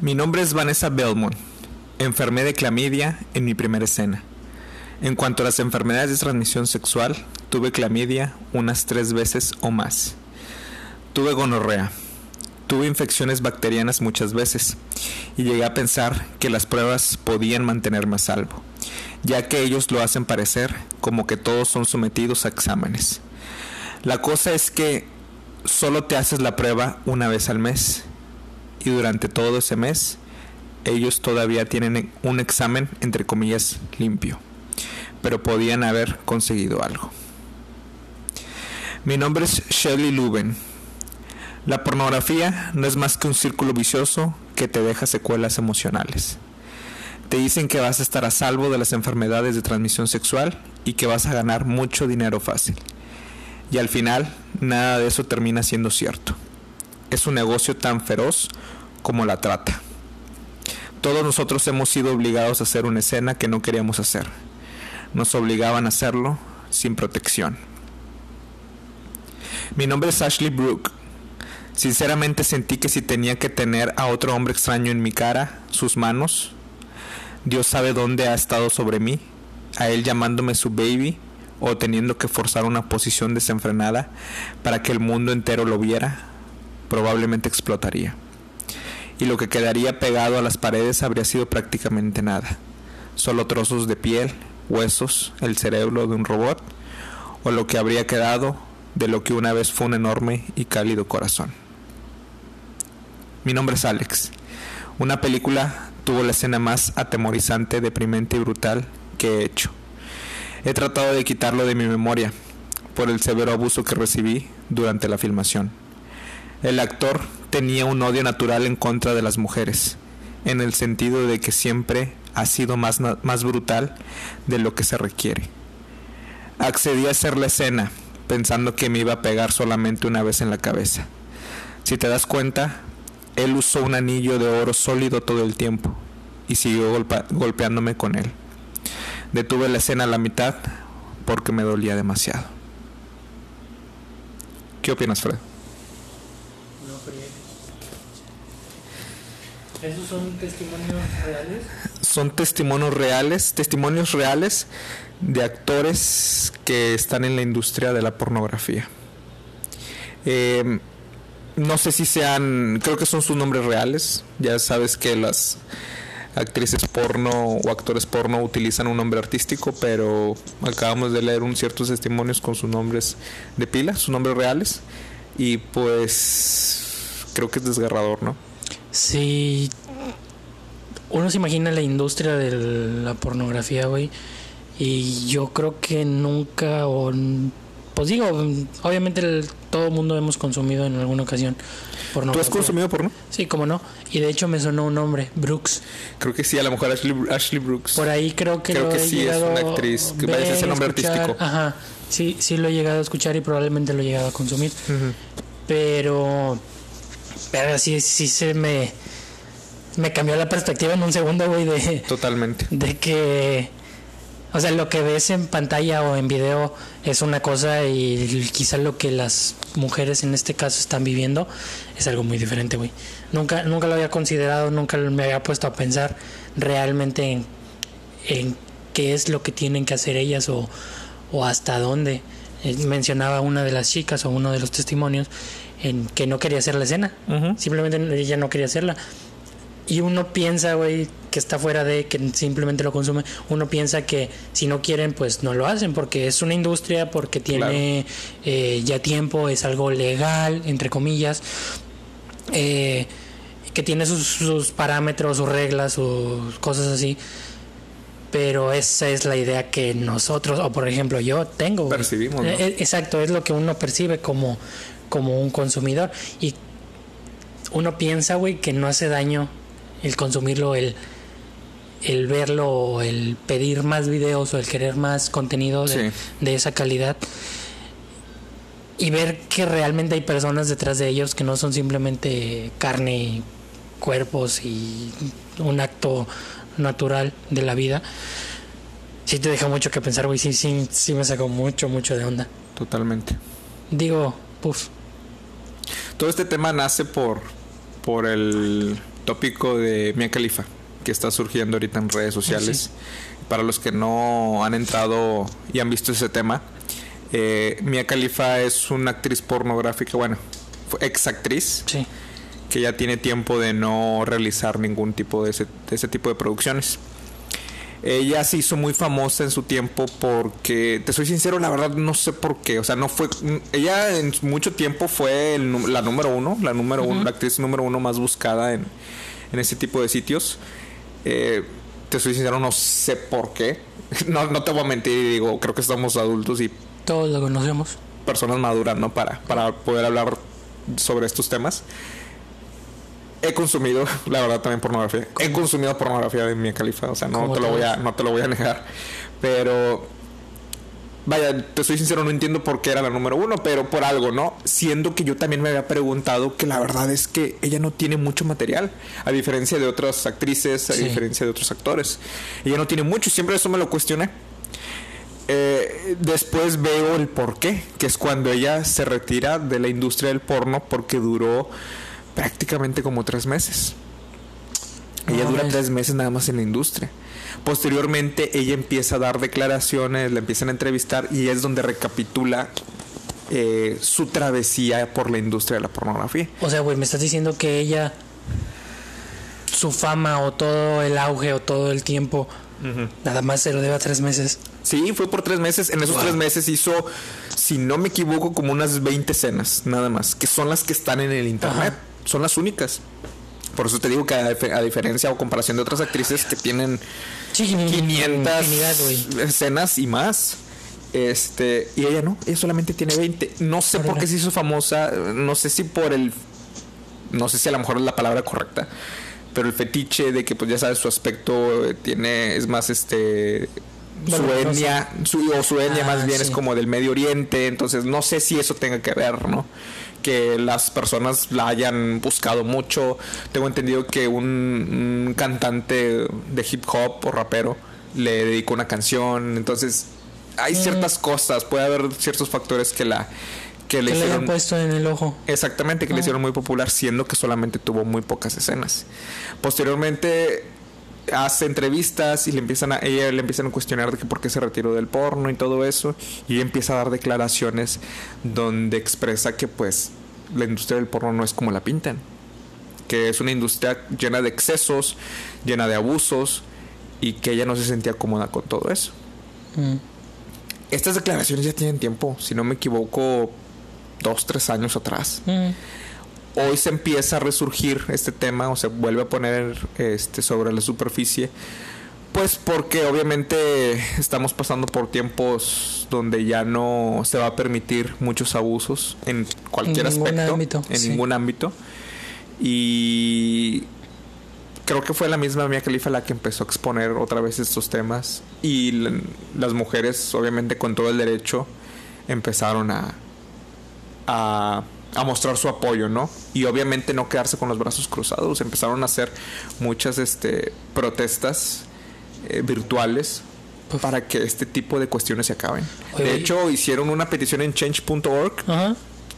Mi nombre es Vanessa Belmont. Enfermé de clamidia en mi primera escena. En cuanto a las enfermedades de transmisión sexual, tuve clamidia unas tres veces o más. Tuve gonorrea. Tuve infecciones bacterianas muchas veces y llegué a pensar que las pruebas podían mantenerme a salvo, ya que ellos lo hacen parecer como que todos son sometidos a exámenes. La cosa es que solo te haces la prueba una vez al mes y durante todo ese mes ellos todavía tienen un examen entre comillas limpio, pero podían haber conseguido algo. Mi nombre es Shelley Luben. La pornografía no es más que un círculo vicioso que te deja secuelas emocionales. Te dicen que vas a estar a salvo de las enfermedades de transmisión sexual y que vas a ganar mucho dinero fácil. Y al final, nada de eso termina siendo cierto. Es un negocio tan feroz como la trata. Todos nosotros hemos sido obligados a hacer una escena que no queríamos hacer. Nos obligaban a hacerlo sin protección. Mi nombre es Ashley Brooke. Sinceramente sentí que si tenía que tener a otro hombre extraño en mi cara, sus manos, Dios sabe dónde ha estado sobre mí, a él llamándome su baby o teniendo que forzar una posición desenfrenada para que el mundo entero lo viera, probablemente explotaría y lo que quedaría pegado a las paredes habría sido prácticamente nada, solo trozos de piel, huesos, el cerebro de un robot, o lo que habría quedado de lo que una vez fue un enorme y cálido corazón. Mi nombre es Alex. Una película tuvo la escena más atemorizante, deprimente y brutal que he hecho. He tratado de quitarlo de mi memoria por el severo abuso que recibí durante la filmación. El actor tenía un odio natural en contra de las mujeres, en el sentido de que siempre ha sido más, más brutal de lo que se requiere. Accedí a hacer la escena, pensando que me iba a pegar solamente una vez en la cabeza. Si te das cuenta, él usó un anillo de oro sólido todo el tiempo y siguió golpeándome con él. Detuve la escena a la mitad porque me dolía demasiado. ¿Qué opinas, Fred? ¿Esos son testimonios reales? Son testimonios reales, testimonios reales de actores que están en la industria de la pornografía. Em, no sé si sean, creo que son sus nombres reales. Ya sabes que las actrices porno o actores porno utilizan un nombre artístico, pero acabamos de leer un ciertos testimonios con sus nombres de pila, sus nombres reales. Y pues creo que es desgarrador, ¿no? Sí. Uno se imagina la industria de la pornografía, güey. Y yo creo que nunca, o pues digo, obviamente todo el mundo hemos consumido en alguna ocasión porno. ¿Tú has consumido porno? Sí, cómo no. Y de hecho me sonó un nombre, Brooks. Creo que sí, a lo mejor Ashley, Brooks. Por ahí creo que Creo que sí, es una actriz que parece ese nombre artístico. Ajá, sí, sí lo he llegado a escuchar y probablemente lo he llegado a consumir. Pero pero sí, sí se me, me cambió la perspectiva en un segundo, güey, de... Totalmente. De que... O sea, lo que ves en pantalla o en video es una cosa y quizá lo que las mujeres en este caso están viviendo es algo muy diferente, güey. Nunca, nunca lo había considerado, nunca me había puesto a pensar realmente en, en qué es lo que tienen que hacer ellas o, o hasta dónde. Eh, mencionaba una de las chicas o uno de los testimonios en que no quería hacer la escena. Simplemente ella no quería hacerla. Y uno piensa, güey, que está fuera de, que simplemente lo consume. Uno piensa que si no quieren, pues no lo hacen, porque es una industria, porque tiene eh, ya tiempo, es algo legal, entre comillas, eh, que tiene sus, sus, parámetros, sus reglas, sus cosas así. Pero esa es la idea que nosotros, o por ejemplo yo tengo. Percibimos. Eh, exacto, es lo que uno percibe como, como un consumidor. Y uno piensa, güey, que no hace daño el consumirlo, el, el verlo, el pedir más videos o el querer más contenido de, esa calidad. Y ver que realmente hay personas detrás de ellos que no son simplemente carne, cuerpos y un acto natural de la vida. sí te deja mucho que pensar, güey. Sí, sí, sí me sacó mucho, mucho de onda. Totalmente. Digo, puf. Todo este tema nace por, por el tópico de Mia Khalifa, que está surgiendo ahorita en redes sociales. Para los que no han entrado y han visto ese tema, eh, Mia Khalifa es una actriz pornográfica, bueno, ex actriz. Sí. Que ya tiene tiempo de no realizar ningún tipo de ese, de ese tipo de producciones. Ella se hizo muy famosa en su tiempo porque, te soy sincero, la verdad no sé por qué. O sea, no fue. Ella en mucho tiempo fue el la número uno, la número uno, la actriz número uno más buscada en, en ese tipo de sitios. Eh, te soy sincero, no sé por qué. No, no te voy a mentir, digo, creo que estamos adultos y. Todos lo conocemos. Personas maduras, ¿no? Para, para poder hablar sobre estos temas. He consumido, la verdad, también pornografía. He consumido pornografía de mi califa, o sea, no te, lo voy a, no te lo voy a negar. Pero, vaya, te soy sincero, no entiendo por qué era la número uno, pero por algo, ¿no? Siendo que yo también me había preguntado que la verdad es que ella no tiene mucho material, a diferencia de otras actrices, a diferencia de otros actores. Ella no tiene mucho, y siempre eso me lo cuestioné. Eh, después veo el por qué, que es cuando ella se retira de la industria del porno porque duró prácticamente como tres meses. Ella dura tres meses nada más en la industria. Posteriormente ella empieza a dar declaraciones, la empiezan a entrevistar y es donde recapitula eh, su travesía por la industria de la pornografía. O sea, güey, me estás diciendo que ella, su fama o todo el auge o todo el tiempo, nada más se lo debe a tres meses. Sí, fue por tres meses. En esos tres meses hizo, si no me equivoco, como unas 20 escenas, nada más, que son las que están en el internet. Son las únicas. Por eso te digo que a, diferencia o comparación de otras actrices que tienen 500 escenas y más. Este, y ella no, ella solamente tiene 20. No sé por qué se hizo famosa, no sé si por el no sé si a lo mejor es la palabra correcta, pero el fetiche de que pues ya sabes su aspecto tiene es más este su etnia, su, o su etnia más ah, bien es como del Medio Oriente, entonces no sé si eso tenga que ver, ¿no? Que las personas la hayan buscado mucho. Tengo entendido que un, cantante de hip hop o rapero le dedicó una canción, entonces hay mm. ciertas cosas, puede haber ciertos factores que la que le, hicieron, puesto en el ojo. Exactamente, que le ah. hicieron muy popular, siendo que solamente tuvo muy pocas escenas. Posteriormente hace entrevistas y le empiezan a ella le empiezan a cuestionar de que por qué se retiró del porno y todo eso y ella empieza a dar declaraciones donde expresa que pues la industria del porno no es como la pintan que es una industria llena de excesos llena de abusos y que ella no se sentía cómoda con todo eso. Mm. estas declaraciones ya tienen tiempo si no me equivoco dos tres años atrás. Mm hoy se empieza a resurgir este tema o se vuelve a poner este sobre la superficie pues porque obviamente estamos pasando por tiempos donde ya no se va a permitir muchos abusos en cualquier aspecto, en ningún ámbito. Y creo que fue la misma Mia Khalifa la que empezó a exponer otra vez estos temas y las mujeres obviamente con todo el derecho empezaron a a a mostrar su apoyo, ¿no? Y obviamente no quedarse con los brazos cruzados. Empezaron a hacer muchas este, protestas eh, virtuales para que este tipo de cuestiones se acaben. de hecho, hicieron una petición en change.org.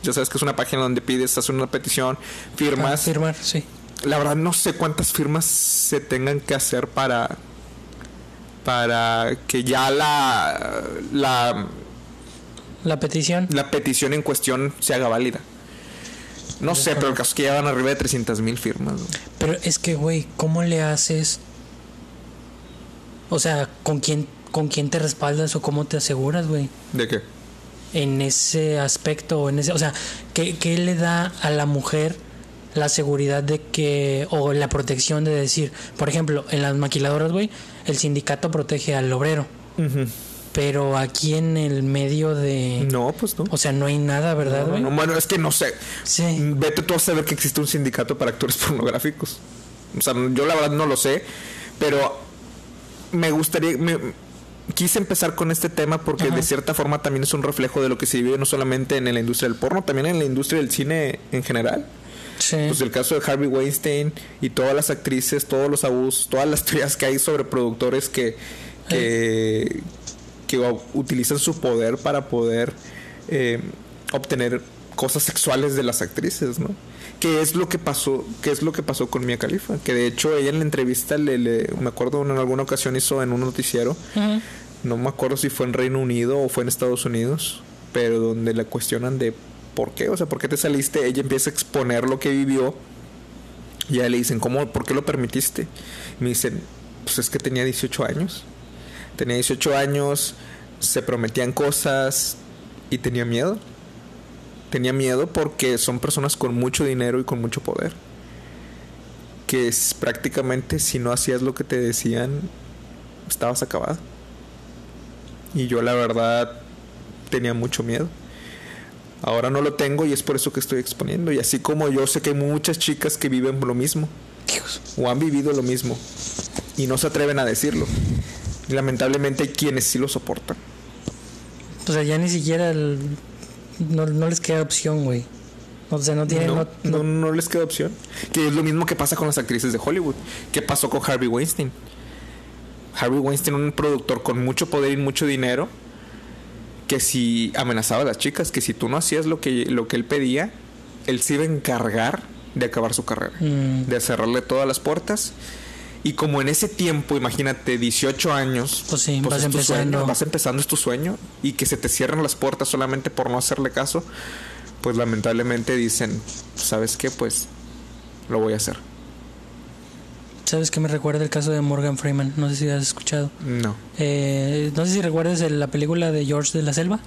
Ya sabes que es una página donde pides, hacer una petición, firmas. firmar, sí. La verdad no sé cuántas firmas se tengan que hacer para para que ya la la la petición la petición en cuestión se haga válida. No sé, pero el caso es que ya van arriba de 300 mil firmas. Pero es que, güey, ¿cómo le haces? O sea, ¿con quién, ¿con quién te respaldas o cómo te aseguras, güey? ¿De qué? En ese aspecto, en ese, o sea, ¿qué, ¿qué le da a la mujer la seguridad de que, o la protección de decir, por ejemplo, en las maquiladoras, güey, el sindicato protege al obrero. Pero aquí en el medio de. No, pues no. O sea, no hay nada, ¿verdad, güey? bueno, es que no sé. Sí. Vete tú a saber que existe un sindicato para actores pornográficos. O sea, yo la verdad no lo sé. Pero me gustaría. quise empezar con este tema porque de cierta forma también es un reflejo de lo que se vive no solamente en la industria del porno, también en la industria del cine en general. Sí. Pues el caso de Harvey Weinstein y todas las actrices, todos los abusos, todas las teorías que hay sobre productores que que, que utilizan su poder para poder eh, obtener cosas sexuales de las actrices, ¿no? Que es lo que pasó, que es lo que pasó con Mia Khalifa, que de hecho ella en la entrevista le, le- me acuerdo en alguna ocasión hizo en un noticiero, no me acuerdo si fue en Reino Unido o fue en Estados Unidos, pero donde la cuestionan de por qué, o sea, por qué te saliste, ella empieza a exponer lo que vivió y ya le dicen, ¿cómo, por qué lo permitiste? Y me dicen, pues es que tenía 18 años, tenía 18 años, se prometían cosas y tenía miedo. Tenía miedo porque son personas con mucho dinero y con mucho poder. Que es prácticamente si no hacías lo que te decían, estabas acabado. Y yo la verdad tenía mucho miedo. Ahora no lo tengo y es por eso que estoy exponiendo. Y así como yo sé que hay muchas chicas que viven lo mismo Dios. o han vivido lo mismo y no se atreven a decirlo. Lamentablemente hay quienes sí lo soportan. O sea, ya ni siquiera el- no, no les queda opción, güey. O sea, no tienen. no, no- no, no les queda opción. Que es lo mismo que pasa con las actrices de Hollywood. ¿Qué pasó con Harvey Weinstein? Harvey Weinstein, un productor con mucho poder y mucho dinero, que si amenazaba a las chicas, que si tú no hacías lo que, lo que él pedía, él se iba a encargar de acabar su carrera, Mm. de cerrarle todas las puertas. Y como en ese tiempo, imagínate, 18 años, Pues sí, vas es tu empezando. sueño, vas empezando, es tu sueño, y que se te cierren las puertas solamente por no hacerle caso, pues lamentablemente dicen, ¿sabes qué? Pues lo voy a hacer. ¿Sabes qué me recuerda el caso de Morgan Freeman? No sé si has escuchado. No. Eh, no sé si recuerdas el- la película de George de la Selva.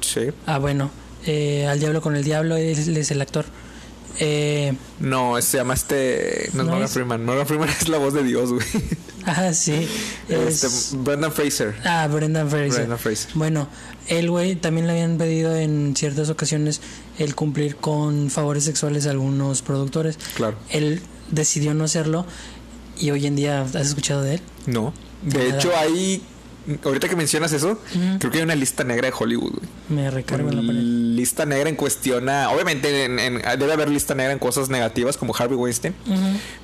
Sí. Ah, bueno. eh, Al Diablo con el Diablo, él es el actor. Eh, No, se llama este. No es ¿No Morgan es? Freeman. Morgan Freeman es la voz de Dios, güey. ah, sí. Este, es- Brendan Fraser. ah, Brendan Fraser. Brendan Fraser. Bueno, el güey también le habían pedido en ciertas ocasiones el cumplir con favores sexuales a algunos productores. Claro. Él decidió no hacerlo y hoy en día, ¿has escuchado de él? No. De Nada. hecho, hay. Ahorita que mencionas eso, creo que hay una lista negra de Hollywood, güey. Me recargo en la pared. Lista negra en cuestión a- Obviamente, en- en- debe haber lista negra en cosas negativas como Harvey Weinstein.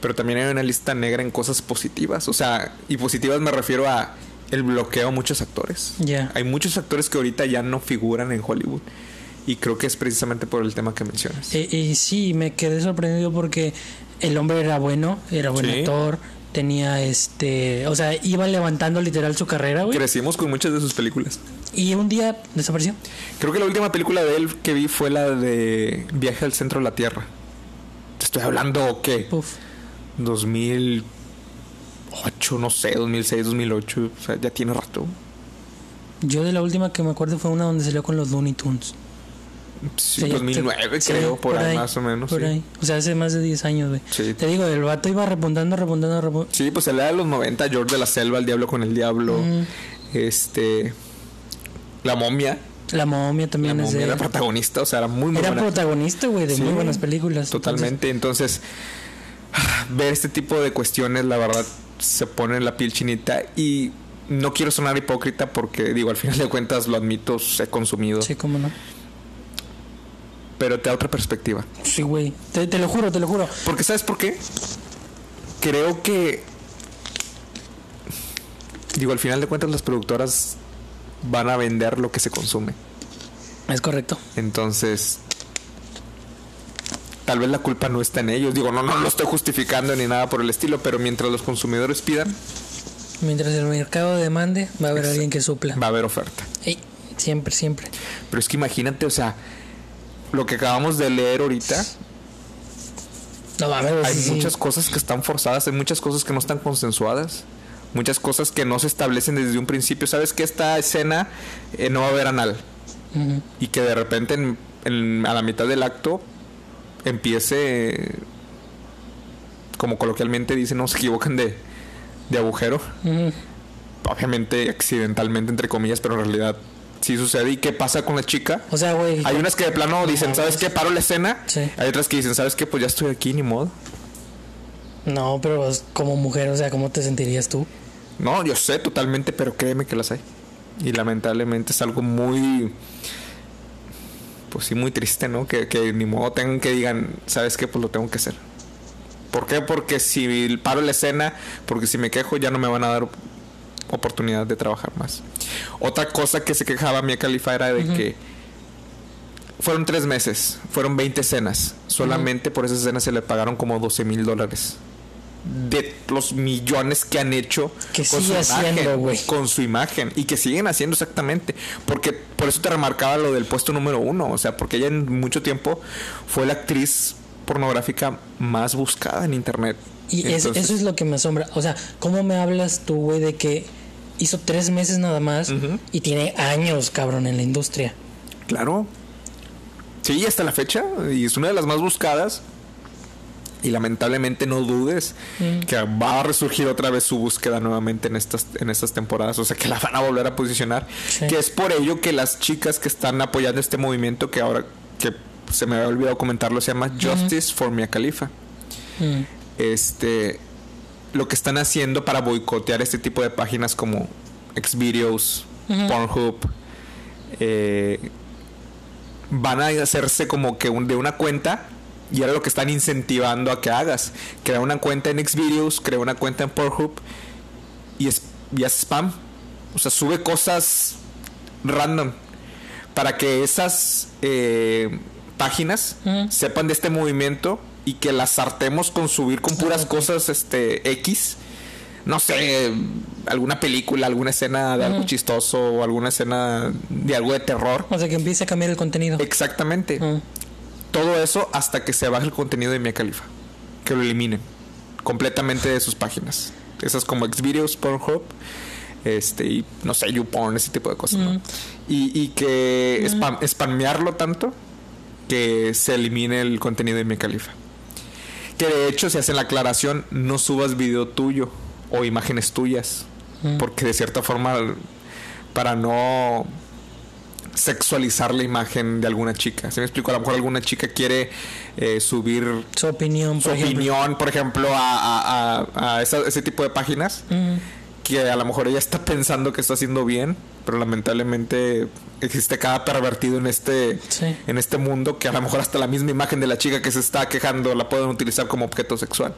Pero también hay una lista negra en cosas positivas. O sea, y positivas me refiero a el bloqueo a muchos actores. Ya. Hay muchos actores que ahorita ya no figuran en Hollywood. Y creo que es precisamente por el tema que mencionas. Eh, y sí, me quedé sorprendido porque el hombre era bueno, era buen Sí. actor, tenía este, o sea, iba levantando literal su carrera, güey. Crecimos con muchas de sus películas. Y un día desapareció. Creo que la última película de él que vi fue la de Viaje al centro de la Tierra. Te estoy hablando, ¿qué? Puf. 2008, no sé, 2006, 2008. O sea, ya tiene rato. Yo de la última que me acuerdo fue una donde salió con los Looney Tunes. Sí, Sí, 2009 sí, creo, por, ahí, más o menos. Por sí. ahí. O sea, hace más de 10 años, güey. Sí. Te digo, el vato iba repuntando, repuntando, repuntando. Sí, pues el de los 90, George de la Selva, El Diablo con el Diablo, Mm. este... La momia. La momia La también es momia de era protagonista, o sea, era muy, muy Era buena. protagonista, güey, de muy buenas películas. Totalmente, entonces, ver este tipo de cuestiones, la verdad, se pone en la piel chinita y no quiero sonar hipócrita porque, digo, al final de cuentas, lo admito, he consumido, sí, cómo no. Pero te da otra perspectiva. Sí, güey. Te, te lo juro, te lo juro. Porque, ¿sabes por qué? Creo que. Digo, al final de cuentas, las productoras van a vender lo que se consume. Es correcto. Entonces. Tal vez la culpa no está en ellos. Digo, no, no lo estoy justificando ni nada por el estilo, pero mientras los consumidores pidan, Mientras el mercado demande, va a haber alguien que supla. va a haber oferta. Ey, siempre, siempre. Pero es que imagínate, o sea, lo que acabamos de leer ahorita, No mames, hay sí, muchas cosas que están forzadas, hay muchas cosas que no están consensuadas, muchas cosas que no se establecen desde un principio. Sabes que esta escena eh, no va a haber anal Ujú. y que de repente en- en- a la mitad del acto empiece, como coloquialmente dicen, no se equivocan de, de agujero. Obviamente accidentalmente, entre comillas, pero en realidad sí sucede. ¿Y qué pasa con la chica? O sea, güey. Hay unas que de plano dicen, ¿sabes qué? Paro la escena. Sí. Hay otras que dicen, ¿sabes qué? Pues ya estoy aquí, ni modo. No, pero como mujer, o sea, ¿cómo te sentirías tú? No, yo sé totalmente, pero créeme que las hay. Y lamentablemente es algo muy. Pues sí, muy triste, ¿no? Que, que ni modo tengan que digan, ¿sabes qué? Pues lo tengo que hacer. ¿Por qué? Porque si paro la escena, porque si me quejo ya no me van a dar oportunidad de trabajar más. Otra cosa que se quejaba Mia Khalifa era de que fueron tres meses, fueron 20 escenas. Solamente por esas escenas se le pagaron como 12 mil dólares. De los millones que han hecho Que con, su haciendo, imagen, con su imagen. Y que siguen haciendo exactamente. Porque por eso te remarcaba lo del puesto número uno. O sea, porque ella en mucho tiempo fue la actriz pornográfica más buscada en internet. Y es- Entonces- eso es lo que me asombra. O sea, ¿cómo me hablas tú, güey, de que hizo tres meses nada más y tiene años, cabrón, en la industria? Claro. Sí, hasta la fecha. Y es una de las más buscadas. Y lamentablemente no dudes Mm. que va a resurgir otra vez su búsqueda nuevamente en estas, en estas temporadas. O sea que la van a volver a posicionar. Sí. Que es por ello que las chicas que están apoyando este movimiento, que ahora que se me había olvidado comentarlo, se llama Justice for Mia Khalifa. Mm. Este lo que están haciendo para boicotear este tipo de páginas como Xvideos. Pornhub, eh, van a hacerse como que un- de una cuenta y era lo que están incentivando a que hagas. Crea una cuenta en Xvideos, crea una cuenta en Pornhub y es, y haz spam. O sea, sube cosas random para que esas eh, páginas sepan de este movimiento y que las hartemos con subir con puras ok. cosas este X. No sé, alguna película, alguna escena de algo chistoso o alguna escena de algo de terror. O sea, que empiece a cambiar el contenido. Exactamente. Mm. Todo eso hasta que se baje el contenido de Mia Khalifa. Que lo eliminen completamente de sus páginas. Esas como Xvideos, Pornhub, este, y no sé, YouPorn, ese tipo de cosas. ¿no? Y, y que spam, spamearlo tanto que se elimine el contenido de Mia Khalifa. Que de hecho, si hacen la aclaración, no subas video tuyo o imágenes tuyas. Mm. Porque de cierta forma, para no sexualizar la imagen de alguna chica. ¿Se me explico? A lo mejor alguna chica quiere eh, subir Su opinión, su por ejemplo. opinión, por ejemplo, a, a- a- a esa- ese tipo de páginas Mm. Que a lo mejor ella está pensando que está haciendo bien, pero lamentablemente existe cada pervertido en este Sí. en este mundo que a lo mejor hasta la misma imagen de la chica que se está quejando la pueden utilizar como objeto sexual.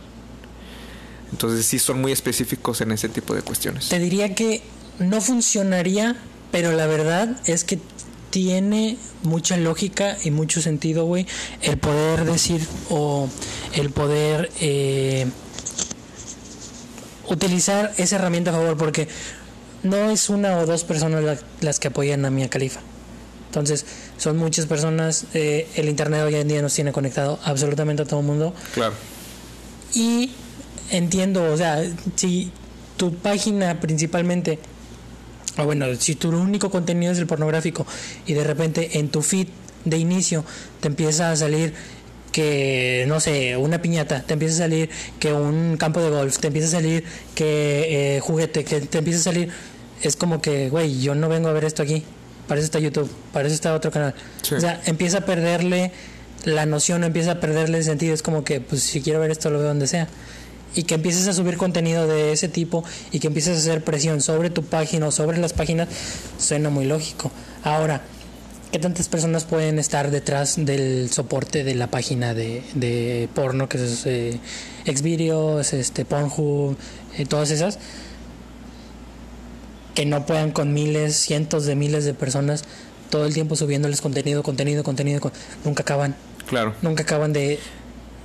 Entonces sí son muy específicos en ese tipo de cuestiones. Te diría que no funcionaría, pero la verdad es que tiene mucha lógica y mucho sentido, güey, el poder decir o el poder eh, utilizar esa herramienta a favor, porque no es una o dos personas la- las que apoyan a Mia Khalifa. Entonces, son muchas personas. eh, el Internet hoy en día nos tiene conectado absolutamente a todo el mundo. Claro. Y entiendo, o sea, si tu página principalmente, o bueno, si tu único contenido es el pornográfico y de repente en tu feed de inicio te empieza a salir que, no sé, una piñata, te empieza a salir que un campo de golf, te empieza a salir que eh, juguete, que te empieza a salir, es como que, güey, yo no vengo a ver esto aquí, para eso está YouTube, para eso está otro canal. Sí. O sea, empieza a perderle la noción, empieza a perderle el sentido, es como que, pues si quiero ver esto, lo veo donde sea. Y que empieces a subir contenido de ese tipo y que empieces a hacer presión sobre tu página o sobre las páginas, suena muy lógico. Ahora, ¿qué tantas personas pueden estar detrás del soporte de la página de, de porno, que es eh, Xvideos, este, Pornhub, eh, todas esas? Que no puedan con miles, cientos de miles de personas todo el tiempo subiéndoles contenido, contenido, contenido, con- nunca acaban Claro. nunca acaban de...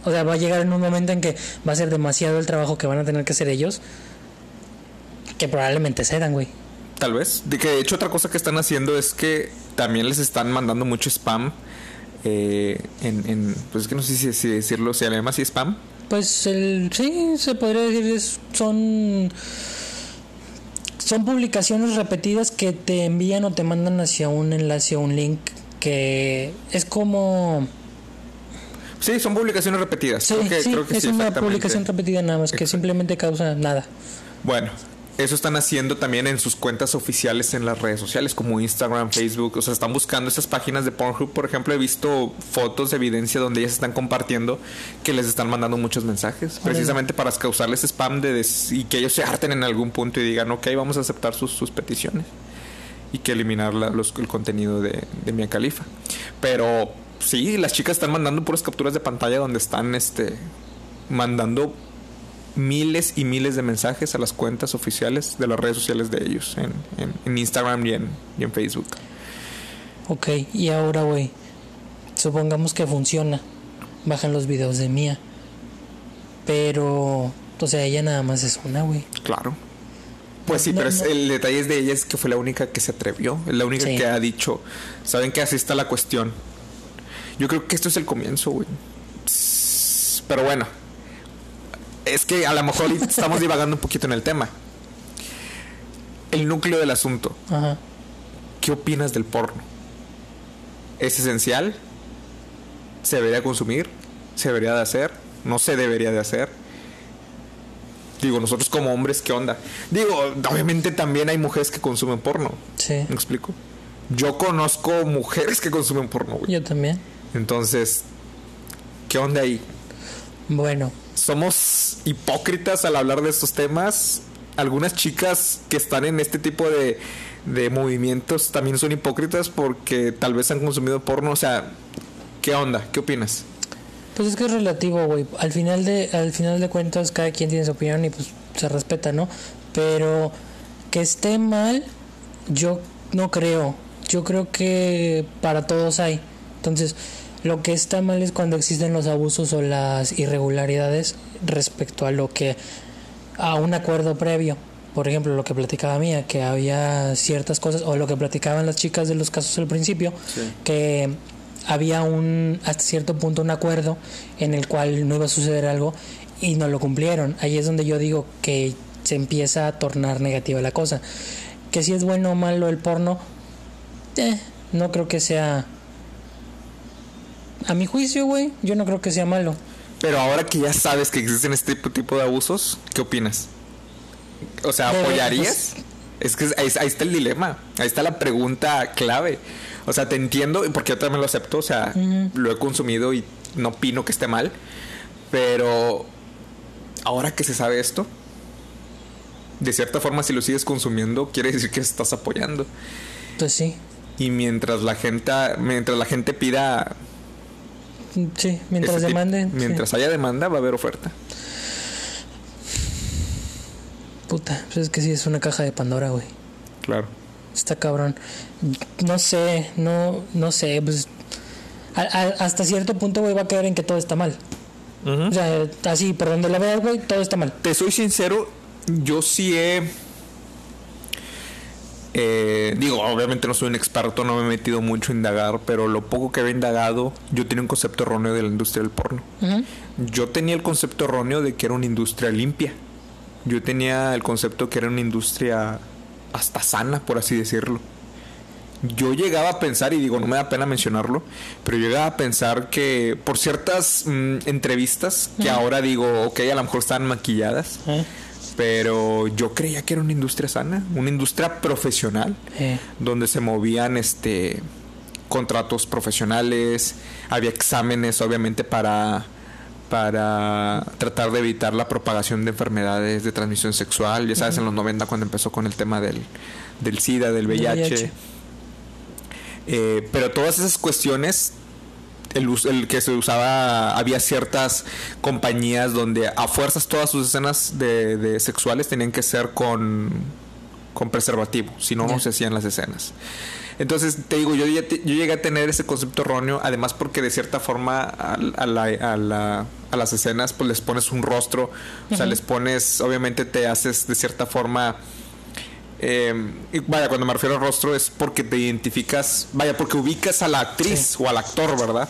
O sea, va a llegar en un momento en que va a ser demasiado el trabajo que van a tener que hacer ellos, que probablemente cedan, güey. Tal vez. De que de hecho otra cosa que están haciendo es que también les están mandando mucho spam. eh, en, en- pues es que no sé si, si decirlo, se llama así spam. Pues el, sí, se podría decir, es- son... Son publicaciones repetidas que te envían o te mandan hacia un enlace o un link que es como... Sí, son publicaciones repetidas. Sí, creo que, sí, creo que es sí, una publicación repetida nada más, que Exacto. simplemente causa nada. Bueno, eso están haciendo también en sus cuentas oficiales en las redes sociales como Instagram, Facebook. O sea, están buscando esas páginas de Pornhub. Por ejemplo, he visto fotos de evidencia donde ellas están compartiendo que les están mandando muchos mensajes. Precisamente para causarles spam de des- y que ellos se harten en algún punto y digan, ok, vamos a aceptar sus, sus peticiones. Y que eliminar la- los- el contenido de, de Mia Khalifa. Pero sí, las chicas están mandando puras capturas de pantalla donde están este mandando miles y miles de mensajes a las cuentas oficiales de las redes sociales de ellos, en, en- en Instagram y en, y en Facebook. Ok, y ahora, güey, supongamos que funciona. Bajan los videos de Mía. Pero, o sea, ella nada más es una, güey. Claro. Pues sí, No, pero no. el detalle es de ella es que fue la única que se atrevió, es la única Sí. que ha dicho, saben que así está la cuestión. Yo creo que esto es el comienzo, güey. Pero bueno, es que a lo mejor estamos divagando un poquito en el tema. El núcleo del asunto. Ajá. ¿Qué opinas del porno? ¿Es esencial? ¿Se debería consumir? ¿Se debería de hacer? ¿No se debería de hacer? Digo, nosotros como hombres, ¿qué onda? Digo, obviamente también hay mujeres que consumen porno. Sí. ¿Me explico? Yo conozco mujeres que consumen porno, güey. Yo también. Entonces, ¿qué onda ahí? Bueno, somos hipócritas al hablar de estos temas. Algunas chicas que están en este tipo de, de movimientos también son hipócritas porque tal vez han consumido porno. O sea, ¿qué onda? ¿Qué opinas? pues es que es relativo, güey. Al final de al final de cuentas cada quien tiene su opinión y pues se respeta, ¿no? Pero que esté mal, yo no creo. Yo creo que para todos hay. Entonces, lo que está mal es cuando existen los abusos o las irregularidades respecto a lo que a un acuerdo previo. Por ejemplo, lo que platicaba Mía, que había ciertas cosas, o lo que platicaban las chicas de los casos al principio, que había un, hasta cierto punto, un acuerdo en el cual no iba a suceder algo y no lo cumplieron. Ahí es donde yo digo que se empieza a tornar negativa la cosa. Que si es bueno o malo el porno, eh, no creo que sea... A mi juicio, güey, yo no creo que sea malo. Pero ahora que ya sabes que existen este tipo- de abusos, ¿qué opinas? O sea, ¿apoyarías? Es que ahí, ahí está el dilema, ahí está la pregunta clave. O sea, te entiendo, porque yo también lo acepto, o sea, lo he consumido y no opino que esté mal, pero ahora que se sabe esto, de cierta forma si lo sigues consumiendo, quiere decir que estás apoyando. Pues sí, Y mientras la gente, mientras la gente pida, sí, mientras demanden. sí. mientras haya demanda, va a haber oferta. Puta, pues es que sí es una caja de Pandora, güey. Claro. Está cabrón. No sé, no, no sé, pues a- a- hasta cierto punto, güey, va a quedar en que todo está mal. O sea, así, por donde la veas, güey, todo está mal. Te soy sincero, yo sí he... eh, digo, obviamente no soy un experto, no me he metido mucho a indagar, pero lo poco que he indagado, yo tenía un concepto erróneo de la industria del porno. Yo tenía el concepto erróneo de que era una industria limpia. Yo tenía el concepto que era una industria hasta sana, por así decirlo. Yo llegaba a pensar, y digo, no me da pena mencionarlo, pero yo llegaba a pensar que por ciertas mm, entrevistas, que ahora digo, ok, a lo mejor están maquilladas, pero yo creía que era una industria sana, una industria profesional, donde se movían este contratos profesionales, había exámenes obviamente para para tratar de evitar la propagación de enfermedades de transmisión sexual, ya sabes, en los 90 cuando empezó con el tema del, del SIDA, del Del VIH. VIH. Eh, pero todas esas cuestiones, el, que se usaba, había ciertas compañías donde a fuerzas todas sus escenas de, de sexuales tenían que ser con, con preservativo, si no, no se hacían las escenas. Entonces, te digo, yo, yo llegué a tener ese concepto erróneo, además porque de cierta forma a, a la- a la- a las escenas pues les pones un rostro, o sea, les pones, obviamente te haces de cierta forma... eh, y vaya, cuando me refiero al rostro es porque te identificas, vaya, porque ubicas a la actriz o al actor, ¿verdad?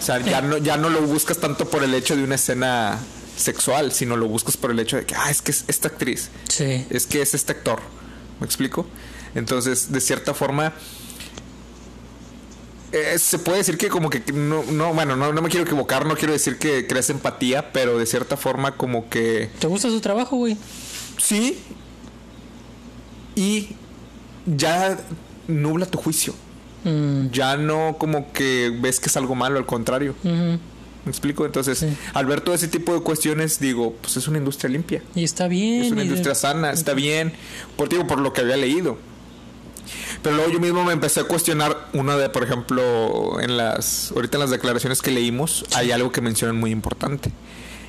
O sea, ya no, ya no lo buscas tanto por el hecho de una escena sexual, sino lo buscas por el hecho de que, ah, es que es esta actriz sí. es que es este actor. ¿Me explico? Entonces, de cierta forma, eh, se puede decir que como que no, no bueno, no, no me quiero equivocar, no quiero decir que creas empatía, pero de cierta forma como que ¿Te gusta su trabajo, güey? sí y ya nubla tu juicio. Mm, Ya no como que ves que es algo malo, al contrario. ¿Me explico? Entonces, Sí. al ver todo ese tipo de cuestiones, digo, pues es una industria limpia. Y está bien. Es una industria sana, está bien, por, digo, por lo que había leído. Pero luego yo mismo me empecé a cuestionar una de, por ejemplo, en las, ahorita en las declaraciones que leímos, hay algo que mencionan muy importante.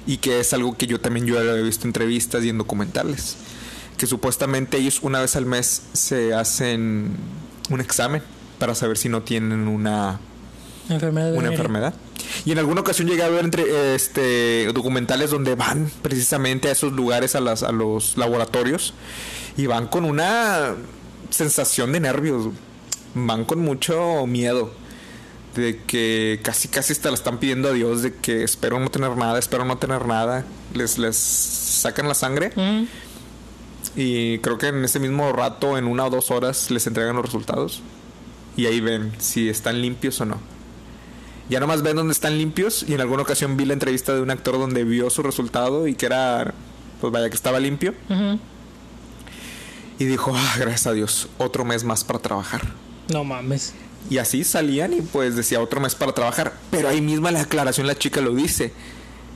y que es algo que yo también yo he visto en entrevistas y en documentales, que supuestamente ellos una vez al mes se hacen un examen para saber si no tienen una Enfermedad una enfermedad. Y en alguna ocasión llegué a ver entre este documentales donde van precisamente a esos lugares a las a los laboratorios y van con una sensación de nervios, van con mucho miedo de que casi casi te la están pidiendo a Dios de que espero no tener nada, espero no tener nada, les les sacan la sangre Mm, y creo que en ese mismo rato en una o dos horas les entregan los resultados y ahí ven si están limpios o no. Ya nomás ven dónde están limpios y en alguna ocasión vi la entrevista de un actor donde vio su resultado y que era, pues vaya que estaba limpio y dijo, ah, gracias a Dios, otro mes más para trabajar. No mames. Y así salían y pues decía otro mes para trabajar. Pero ahí misma la aclaración la chica lo dice.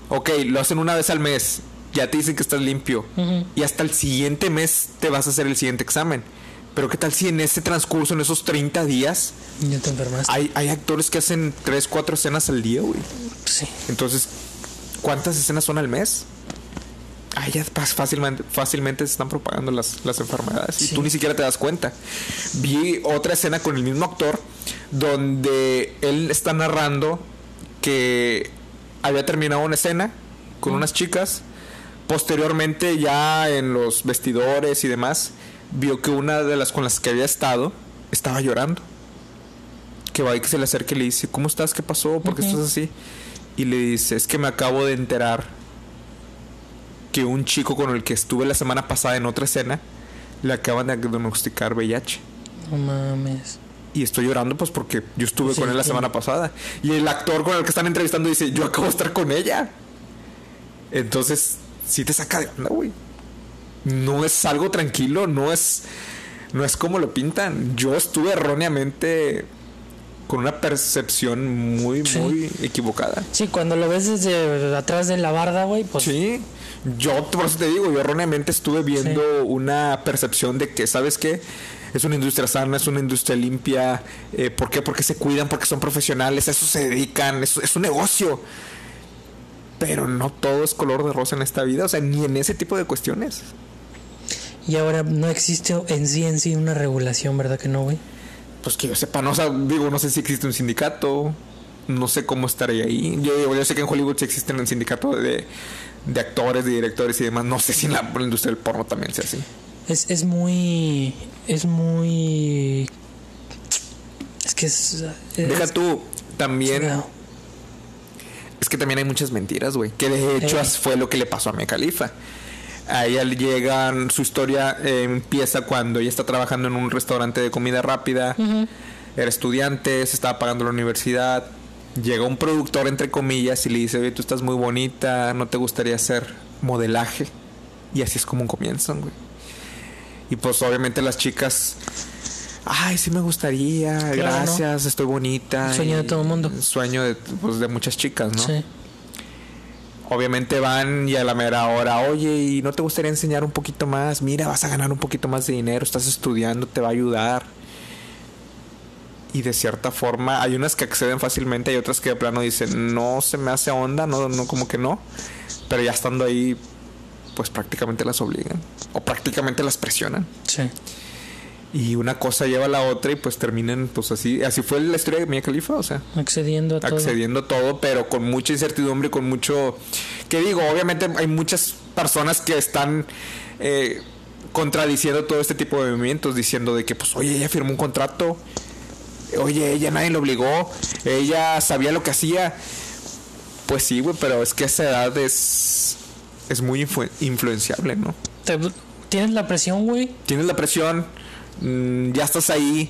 Ok, lo hacen una vez al mes, ya te dicen que estás limpio. Y hasta el siguiente mes te vas a hacer el siguiente examen. Pero qué tal si en ese transcurso, en esos 30 días, Ya te enfermaste. hay, hay actores que hacen 3, 4 escenas al día, güey. Sí. Entonces, ¿cuántas escenas son al mes? Ahí ya fácilmente, fácilmente se están propagando las, las enfermedades y tú ni siquiera te das cuenta. Vi otra escena con el mismo actor donde él está narrando que había terminado una escena con unas chicas. Posteriormente, ya en los vestidores y demás, vio que una de las con las que había estado estaba llorando. Que va y que se le acerca y le dice, ¿cómo estás? ¿Qué pasó? ¿Por qué Ujú. estás así? Y le dice, es que me acabo de enterar que un chico con el que estuve la semana pasada en otra escena le acaban de diagnosticar VIH. No mames. Y estoy llorando pues porque yo estuve Sí, con él la sí. semana pasada. Y el actor con el que están entrevistando dice, yo acabo de estar con ella. Entonces, sí te saca de onda, güey. No es algo tranquilo, no es, no es como lo pintan. Yo estuve erróneamente con una percepción muy, Sí. muy equivocada. Sí, cuando lo ves desde atrás de la barda, güey, pues Sí, yo por eso te digo, yo erróneamente estuve viendo una percepción de que, ¿sabes qué? Es una industria sana, es una industria limpia. Eh, ¿Por qué? Porque se cuidan, porque son profesionales, a eso se dedican, es, es un negocio. Pero no todo es color de rosa en esta vida, o sea, ni en ese tipo de cuestiones. Y ahora no existe en sí en sí una regulación, ¿verdad que no, güey? Pues que yo sepa, no, o sea, digo, no sé si existe un sindicato, no sé cómo estaría ahí. Yo, digo, yo sé que en Hollywood sí existen un sindicato de, de actores, de directores y demás. No sé si en la, industria del porno también sea así. Es, es muy. Es muy. Es que es. es- Deja tú, también. Es que también hay muchas mentiras, güey. Que de hecho fue lo que le pasó a Mia Khalifa. A ella le llegan, su historia eh, empieza cuando ella está trabajando en un restaurante de comida rápida. Era estudiante, se estaba pagando la universidad. Llega un productor, entre comillas, y le dice, oye, tú estás muy bonita, ¿no te gustaría hacer modelaje? Y así es como comienzan, güey. Y pues obviamente las chicas... Ay, sí me gustaría, Claro, gracias, estoy bonita. Sueño de todo mundo. Sueño de, pues, de muchas chicas, ¿no? Sí. Obviamente van y a la mera hora, oye, ¿y no te gustaría enseñar un poquito más? Mira, vas a ganar un poquito más de dinero, estás estudiando, te va a ayudar. Y de cierta forma, hay unas que acceden fácilmente, hay otras que de plano dicen, no se me hace onda, no, no, como que no. Pero ya estando ahí, pues prácticamente las obligan. O prácticamente las presionan. Sí. Y una cosa lleva a la otra y pues terminan, pues así. Así fue la historia de Mia Khalifa, o sea Accediendo a todo. accediendo a todo, pero con mucha incertidumbre, con mucho... Que digo, obviamente hay muchas personas que están eh, contradiciendo todo este tipo de movimientos, diciendo de que, pues, oye, ella firmó un contrato, oye, ella nadie le obligó, ella sabía lo que hacía. Pues sí, güey, pero es que esa edad es, es muy influ- influenciable, ¿no? Te- Tienes la presión, güey. Tienes la presión, mm, ya estás ahí,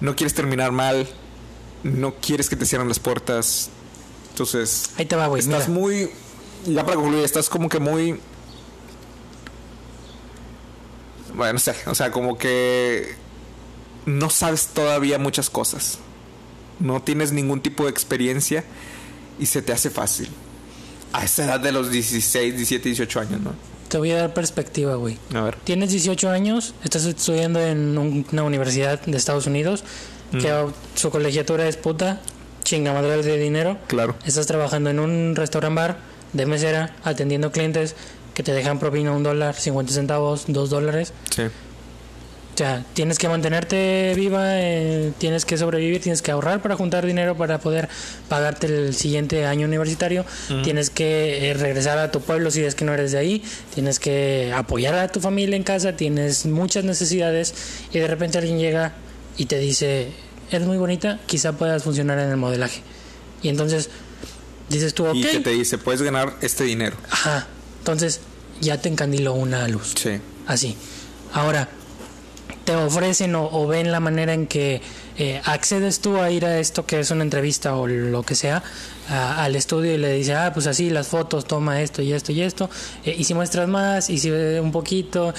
no quieres terminar mal, no quieres que te cierren las puertas. Entonces, Ahí te va, güey. estás mira. muy, ya para concluir, estás como que muy... Bueno, no sé, o sea, como que no sabes todavía muchas cosas. No tienes ningún tipo de experiencia y se te hace fácil. A esa edad de los 16, 17, 18 años, ¿no? Te voy a dar perspectiva, güey. A ver. Tienes 18 años, estás estudiando en un- una universidad de Estados Unidos, que Mm. su colegiatura es puta, chingamadral de dinero. Claro. Estás trabajando en un restaurant bar de mesera atendiendo clientes que te dejan propina un dólar, 50 centavos, dos dólares. Sí. O sea, tienes que mantenerte viva, eh, tienes que sobrevivir, tienes que ahorrar para juntar dinero para poder pagarte el siguiente año universitario, tienes que eh, regresar a tu pueblo si es que no eres de ahí, tienes que apoyar a tu familia en casa, tienes muchas necesidades y de repente alguien llega y te dice, eres muy bonita, quizá puedas funcionar en el modelaje. Y entonces dices tú, ok. Y que te dice, puedes ganar este dinero. Ajá. Entonces ya te encandiló una luz. Sí. Así. Ahora, te ofrecen o, o ven la manera en que eh, accedes tú a ir a esto que es una entrevista o lo que sea a- al estudio y le dice ah pues así las fotos toma esto y esto y esto eh, y si muestras más y si ve un poquito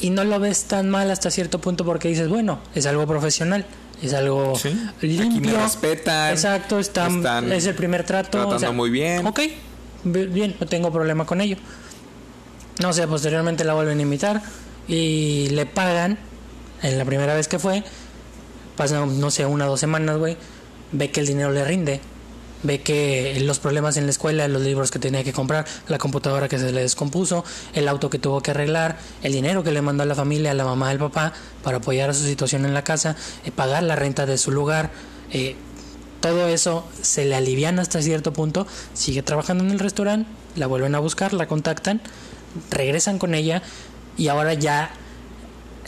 y no lo ves tan mal hasta cierto punto porque dices bueno es algo profesional es algo Sí. Aquí me limpio respetan, exacto están, están es el primer trato tratando muy bien. ok bi- bien no tengo problema con ello no sé, posteriormente la vuelven a invitar y le pagan en la primera vez que fue. Pasan, no sé, una o dos semanas, güey. Ve que el dinero le rinde. Ve que los problemas en la escuela, los libros que tenía que comprar, la computadora que se le descompuso, el auto que tuvo que arreglar, el dinero que le mandó a la familia, a la mamá, al papá, para apoyar a su situación en la casa, eh, pagar la renta de su lugar. eh, todo eso se le aliviana hasta cierto punto. Sigue trabajando en el restaurante, la vuelven a buscar, la contactan, regresan con ella y ahora ya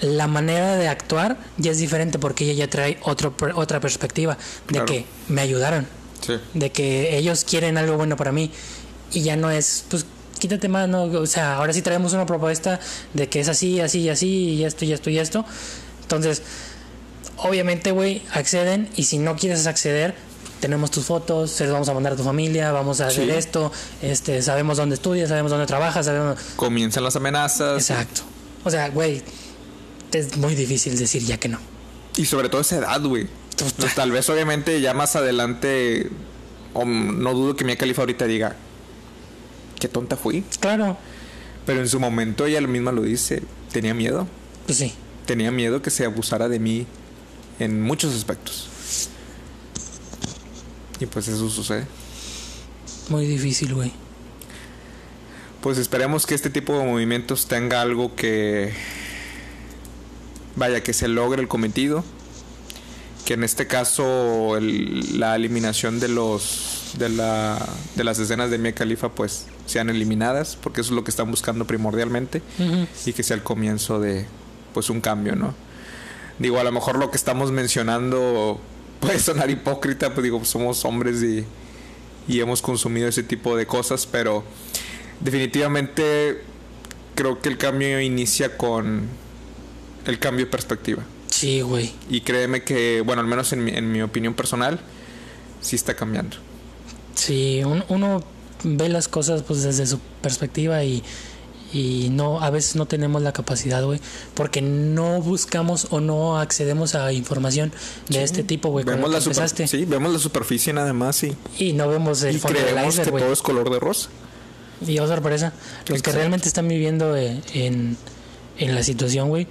la manera de actuar ya es diferente porque ella ya trae otro, otra perspectiva de Claro. que me ayudaron, Sí. de que ellos quieren algo bueno para mí y ya no es, pues quítate más, no, o sea, ahora sí traemos una propuesta de que es así, así y así y esto y esto y esto. Entonces, obviamente, güey, acceden y si no quieres acceder, tenemos tus fotos, se los vamos a mandar a tu familia, vamos a hacer Sí. esto, este, sabemos dónde estudias, sabemos dónde trabajas, sabemos... Comienzan las amenazas. Exacto. O sea, güey, es muy difícil decir ya que no. Y sobre todo esa edad, güey. Pues, tal vez, obviamente, ya más adelante. o no dudo que Mia Khalifa ahorita diga. Qué tonta fui. Claro, Pero en su momento ella misma lo dice. Tenía miedo. pues sí. Tenía miedo que se abusara de mí en muchos aspectos. Y pues eso sucede. Muy difícil, güey. Pues esperemos que este tipo de movimientos tenga algo que vaya que se logre el cometido que en este caso el- la eliminación de los de la de las escenas de Mia Khalifa pues sean eliminadas porque eso es lo que están buscando primordialmente y que sea el comienzo de pues un cambio no digo a lo mejor lo que estamos mencionando puede sonar hipócrita pues digo somos hombres y y hemos consumido ese tipo de cosas pero definitivamente creo que el cambio inicia con el cambio de perspectiva Sí, güey. y créeme que, bueno, al menos en mi, en mi opinión personal, sí está cambiando. Sí, un- uno ve las cosas pues desde su perspectiva y, y no a veces no tenemos la capacidad, güey, porque no buscamos o no accedemos a información de este tipo, güey, Vemos la, super- sí, vemos la superficie nada más y, Y no vemos el y fondo del creemos que iceberg, güey. todo es color de rosa. Y oh sorpresa, los que realmente están viviendo eh, en, en la situación, güey,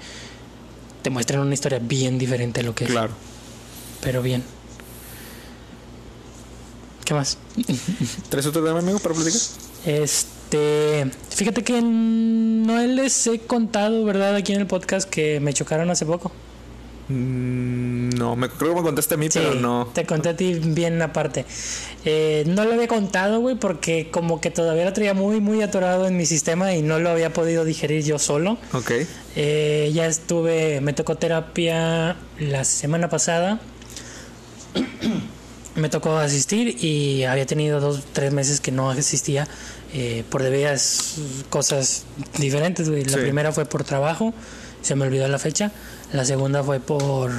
te muestran una historia bien diferente a lo que es. Claro. Pero bien. ¿Qué más? ¿Tres otro tema, amigo, para platicar? Este, fíjate que no les he contado, ¿verdad? Aquí en el podcast que me chocaron hace poco. Mm, no, me creo que me contaste a mí, pero no. Te conté a ti bien aparte. Eh, no lo había contado, güey, porque como que todavía lo traía muy, muy atorado en mi sistema y no lo había podido digerir yo solo. Ok. Eh, ya estuve, me tocó terapia la semana pasada. me tocó asistir y había tenido dos, tres meses que no asistía eh, por debidas cosas diferentes. güey. La Sí. primera fue por trabajo, se me olvidó la fecha. La segunda fue por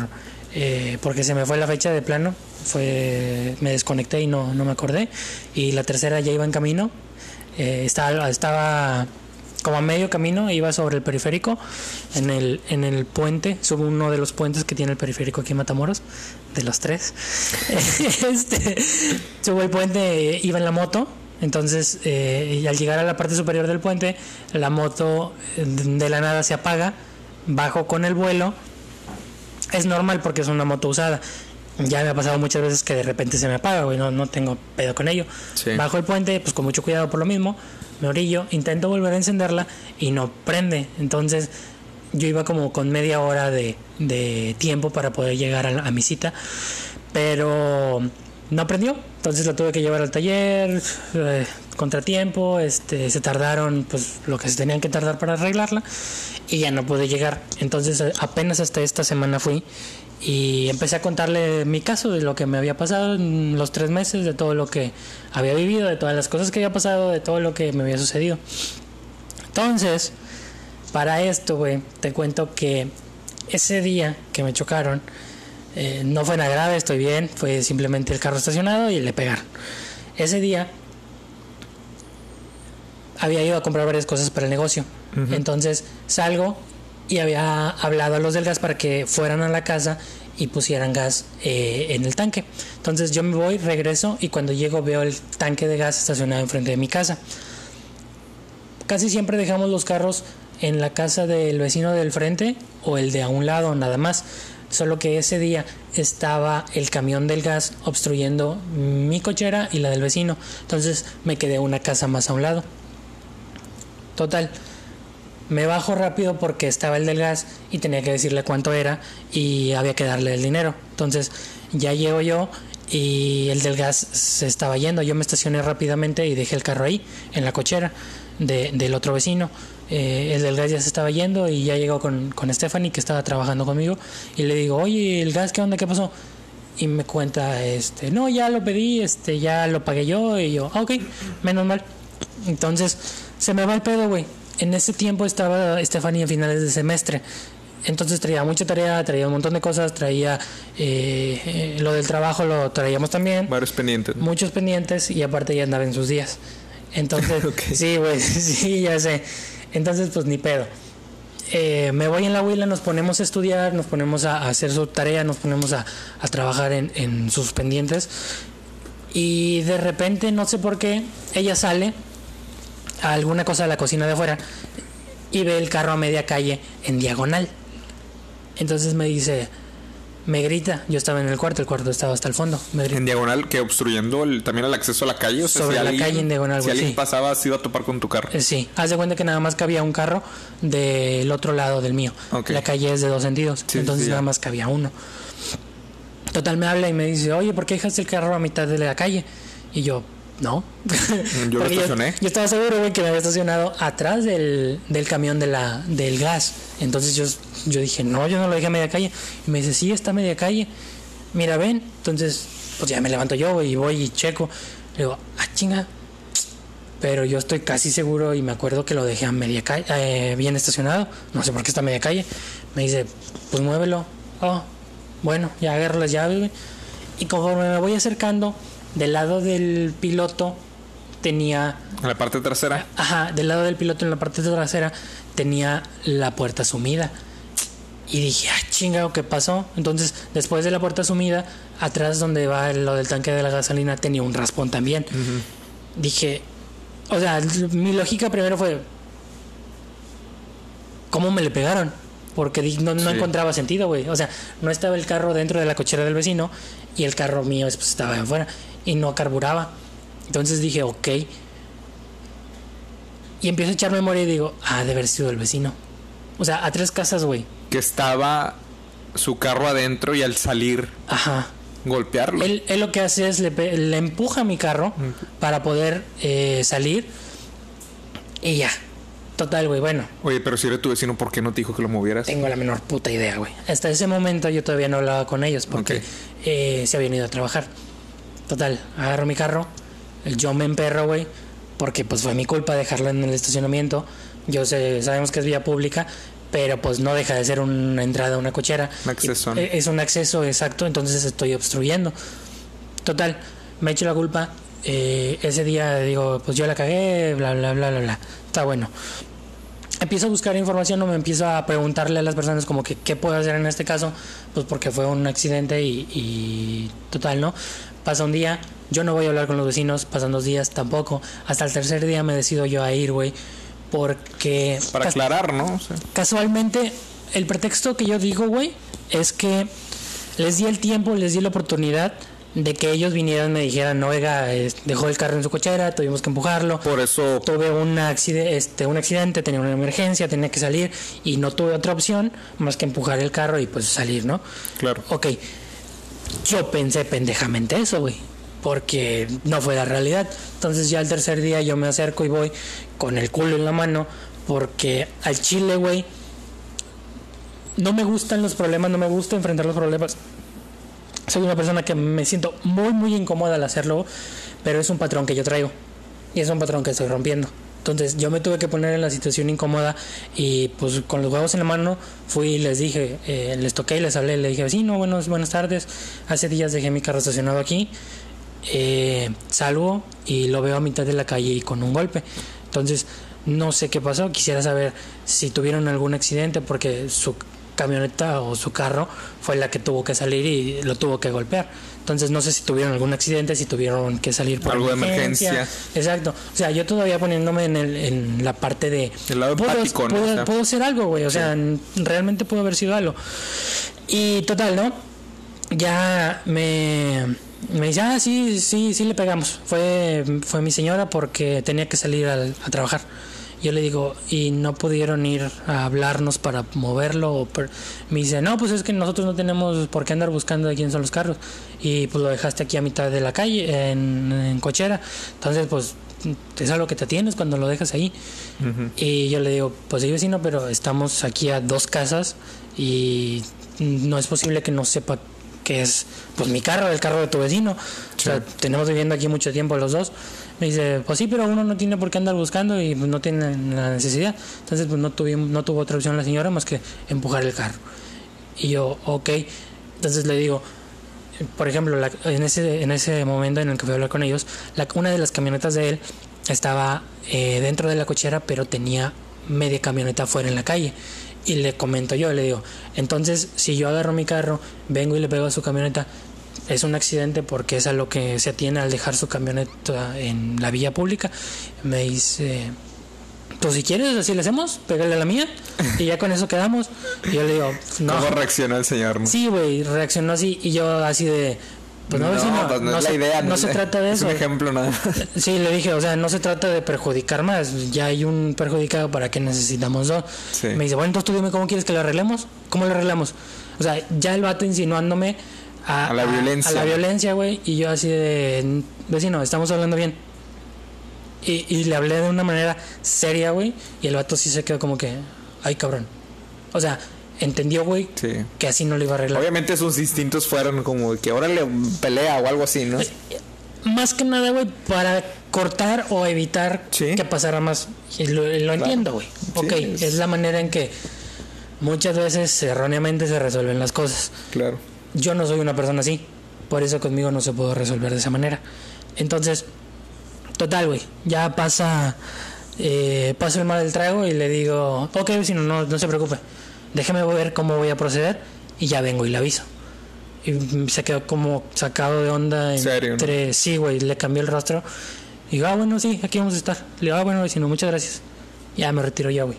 eh, porque se me fue la fecha de plano. Fue me desconecté y no, no me acordé. Y la tercera ya iba en camino. Eh, estaba, estaba como a medio camino, iba sobre el periférico, en el, en el puente, sobre uno de los puentes que tiene el periférico aquí en Matamoros, de los tres. este, subo el puente, iba en la moto, entonces eh, y al llegar a la parte superior del puente, la moto eh, de la nada se apaga, bajo con el vuelo, es normal porque es una moto usada. ya me ha pasado muchas veces que de repente se me apaga, güey, no, no tengo pedo con ello. Sí. Bajo el puente, pues con mucho cuidado por lo mismo, me orillo, intento volver a encenderla y no prende. Entonces yo iba como con media hora de, de tiempo para poder llegar a, la- a mi cita, pero no prendió. Entonces la tuve que llevar al taller, eh, contratiempo, este, se tardaron pues lo que se tenían que tardar para arreglarla y ya no pude llegar. Entonces apenas hasta esta semana fui y empecé a contarle mi caso de lo que me había pasado en los tres meses, de todo lo que había vivido, de todas las cosas que había pasado, de todo lo que me había sucedido. Entonces, para esto, güey, te cuento que ese día que me chocaron, eh, no fue nada grave, estoy bien, fue simplemente el carro estacionado y le pegaron. Ese día había ido a comprar varias cosas para el negocio. Entonces salgo y había hablado a los del gas para que fueran a la casa y pusieran gas eh, en el tanque. Entonces yo me voy, regreso y cuando llego veo el tanque de gas estacionado enfrente de mi casa. Casi siempre dejamos los carros en la casa del vecino del frente o el de a un lado nada más. Solo que ese día estaba el camión del gas obstruyendo mi cochera y la del vecino. Entonces me quedé una casa más a un lado. Total. Me bajo rápido porque estaba el del gas y tenía que decirle cuánto era y había que darle el dinero. Entonces ya llego yo y el del gas se estaba yendo. Yo me estacioné rápidamente y dejé el carro ahí, en la cochera de- del otro vecino. Eh, el del gas ya se estaba yendo y ya llegó con, con Stephanie que estaba trabajando conmigo y le digo, oye, el gas, ¿qué onda? ¿Qué pasó? Y me cuenta, este, no, ya lo pedí, este, ya lo pagué yo y yo, "Ah, ok, menos mal. Entonces, se me va el pedo, güey. En ese tiempo estaba Stephanie en finales de semestre. Entonces traía mucha tarea, traía un montón de cosas, traía eh, eh, lo del trabajo, lo traíamos también, Varios pendientes. ¿no? muchos pendientes y aparte ya andaba en sus días. Entonces, Ok. sí, güey, sí, ya sé. Entonces, pues ni pedo. Eh, me voy en la huila, nos ponemos a estudiar, nos ponemos a, a hacer su tarea, nos ponemos a, a trabajar en, en sus pendientes. Y de repente, no sé por qué, ella sale a alguna cosa de la cocina de afuera y ve el carro a media calle en diagonal. Entonces me dice, me grita, yo estaba en el cuarto, el cuarto estaba hasta el fondo, me grita. En diagonal, que obstruyendo el- también el acceso a la calle. O sea, Sobre si la alguien- calle en diagonal, Si alguien sí. pasaba, se iba a topar con tu carro. Eh, Sí, haz de cuenta que nada más cabía un carro del otro lado del mío. La calle es de dos sentidos, Sí, entonces sí, nada más cabía uno. Total, me habla y me dice, oye, ¿por qué dejaste el carro a mitad de la calle? Y yo, no. Yo lo estacioné. Yo, estaba seguro, güey, que me había estacionado atrás del, del camión de la, del gas. Entonces yo, yo dije, no, yo no lo dejé a media calle. Y me dice, sí, está a media calle. Mira, ven. Entonces, pues ya me levanto yo, güey, y voy y checo. Le digo, ah, chinga, pero yo estoy casi seguro y me acuerdo que lo dejé a media calle, eh, bien estacionado. No sé por qué está a media calle. Me dice, pues muévelo. Oh, bueno, ya agarro las llaves, güey. Y conforme me voy acercando, del lado del piloto tenía, En la parte trasera. ajá, del lado del piloto en la parte trasera tenía la puerta sumida. Y dije, ah, chingado, ¿qué pasó? Entonces, después de la puerta sumida, atrás donde va lo del tanque de la gasolina tenía un raspón también. Dije, o sea, mi lógica primero fue, ¿cómo me le pegaron? Porque no, no Sí. encontraba sentido, güey. O sea, no estaba el carro dentro de la cochera del vecino y el carro mío pues, estaba afuera y no carburaba. Entonces dije, ok. Y empiezo a echar memoria y digo, ah, de haber sido el vecino. O sea, a tres casas, güey. Que estaba su carro adentro y al salir Ajá. golpearlo. Él, él lo que hace es le, empuja a mi carro para poder eh, salir y ya. Total, güey. Bueno, Oye, pero si era tu vecino, ¿por qué no te dijo que lo movieras? tengo la menor puta idea, güey. Hasta ese momento yo todavía no hablaba con ellos porque eh, se habían ido a trabajar. Total, agarro mi carro, yo me emperro, güey, porque pues fue mi culpa dejarlo en el estacionamiento. Yo sé, sabemos que es vía pública, pero pues no deja de ser una entrada a una cochera. Un acceso, ¿no? Eh, Es un acceso exacto, entonces estoy obstruyendo. Total, me echo la culpa. eh, ese día digo, pues yo la cagué, bla, bla, bla, bla, bla. Está bueno. Empiezo a buscar información o me empiezo a preguntarle a las personas como que qué puedo hacer en este caso, pues porque fue un accidente y, y total, ¿no? Pasa un día, yo no voy a hablar con los vecinos, pasan dos días tampoco. Hasta el tercer día me decido yo a ir, güey, porque... Para aclarar, ¿no? O sea, Casualmente, el pretexto que yo digo, güey, es que les di el tiempo, les di la oportunidad de que ellos vinieran y me dijeran, oiga, es- dejó el carro en su cochera, tuvimos que empujarlo. Por eso, Tuve un accidente, este, un accidente, tenía una emergencia, tenía que salir y no tuve otra opción más que empujar el carro y pues salir, ¿no? claro. Ok, yo pensé pendejamente eso, güey, porque no fue la realidad. Entonces ya el tercer día yo me acerco y voy con el culo en la mano, porque al chile, güey, no me gustan los problemas, no me gusta enfrentar los problemas. Soy una persona que me siento muy, muy incómoda al hacerlo, pero es un patrón que yo traigo y es un patrón que estoy rompiendo. Entonces yo me tuve que poner en la situación incómoda y pues con los huevos en la mano fui y les dije, eh, les toqué y les hablé, les dije, sí, no, buenos, buenas tardes, hace días dejé mi carro estacionado aquí, eh, salgo y lo veo a mitad de la calle y con un golpe. Entonces no sé qué pasó, quisiera saber si tuvieron algún accidente porque su camioneta o su carro fue la que tuvo que salir y lo tuvo que golpear. Entonces no sé si tuvieron algún accidente, si tuvieron que salir por Algo de emergencia. Exacto. O sea, yo todavía poniéndome en, el, en la parte de... El lado puedo, empático, ¿no? puedo- O sea, puedo hacer algo, güey. O sea, realmente pudo haber sido algo. Y total, ¿no? Ya me, me dice, ah, sí, sí, sí le pegamos. Fue, fue mi señora porque tenía que salir al- a trabajar. Yo le digo, ¿y no pudieron ir a hablarnos para moverlo? O per-?" Me dice, no, pues es que nosotros no tenemos por qué andar buscando de quién son los carros. Y pues lo dejaste aquí a mitad de la calle, en, en cochera. Entonces, pues es algo que te tienes cuando lo dejas ahí. ujú. Y yo le digo, pues sí, vecino, pero estamos aquí a dos casas y no es posible que no sepa que es pues mi carro, el carro de tu vecino. O sea, tenemos viviendo aquí mucho tiempo los dos. Me dice, pues sí, pero uno no tiene por qué andar buscando y pues, no tiene la necesidad. Entonces, pues no, tuvimos, no tuvo otra opción la señora más que empujar el carro. Y yo, ok. Entonces le digo, por ejemplo, la- en, ese, en ese momento en el que fui a hablar con ellos, la- una de las camionetas de él estaba eh, dentro de la cochera, pero tenía media camioneta afuera en la calle. Y le comento yo, le digo, entonces si yo agarro mi carro, vengo y le pego a su camioneta, es un accidente porque es a lo que se atiene al dejar su camioneta en la vía pública. Me dice, pues si quieres, así le hacemos, pégale a la mía y ya con eso quedamos. Y yo le digo, no. ¿Cómo reaccionó el señor? no? Sí, güey, reaccionó así y yo así de... Pues no, vecino, pues no, no es se, la idea. no se trata de es eso. un ejemplo nada. Sí, le dije, o sea, no se trata de perjudicar más, ya hay un perjudicado para que necesitamos dos. Sí. Me dice, bueno, entonces tú dime cómo quieres que lo arreglemos, ¿cómo lo arreglamos? O sea, ya el vato insinuándome a, A la violencia. A la violencia, güey, y yo así de, vecino, estamos hablando bien. Y, y le hablé de una manera seria, güey, y el vato sí se quedó como que, ay, cabrón. O sea, entendió, güey, Sí. que así no lo iba a arreglar. Obviamente sus instintos fueron como que ahora le pelea o algo así, ¿no? Más que nada, güey, para cortar o evitar Sí. que pasara más. Y lo, lo entiendo, güey. Ok, es- es la manera en que muchas veces erróneamente se resuelven las cosas. Claro. Yo no soy una persona así. Por eso conmigo no se puede resolver de esa manera. Entonces, total, güey. Ya pasa. Eh, paso el mal del trago y le digo, ok, vecino, no, no se preocupe. Déjeme ver cómo voy a proceder y ya vengo y le aviso. Y se quedó como sacado de onda ¿Serio, no? entre. Sí, güey, le cambié el rostro. Y digo, ah, bueno, sí, aquí vamos a estar. Le digo, ah, bueno, vecino, muchas gracias. Ya me retiro ya, güey.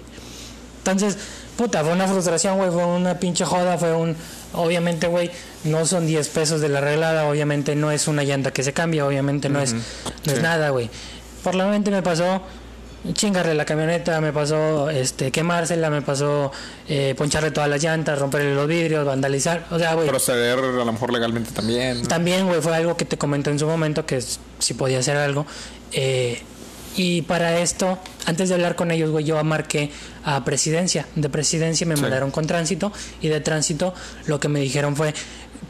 Entonces, puta, fue una frustración, güey, fue una pinche joda, fue un... Obviamente, güey, no son 10 pesos de la arreglada, obviamente no es una llanta que se cambia, obviamente no es, no es nada, güey. Por la mente me pasó chingarle la camioneta, me pasó este quemársela, me pasó eh, poncharle todas las llantas, romperle los vidrios, vandalizar, o sea, güey, Proceder a lo mejor legalmente también. ¿no? también, güey, fue algo que te comenté en su momento, que si podía hacer algo. Eh, y para esto, antes de hablar con ellos, güey, yo marqué a presidencia. De presidencia me Sí. mandaron con tránsito y de tránsito lo que me dijeron fue,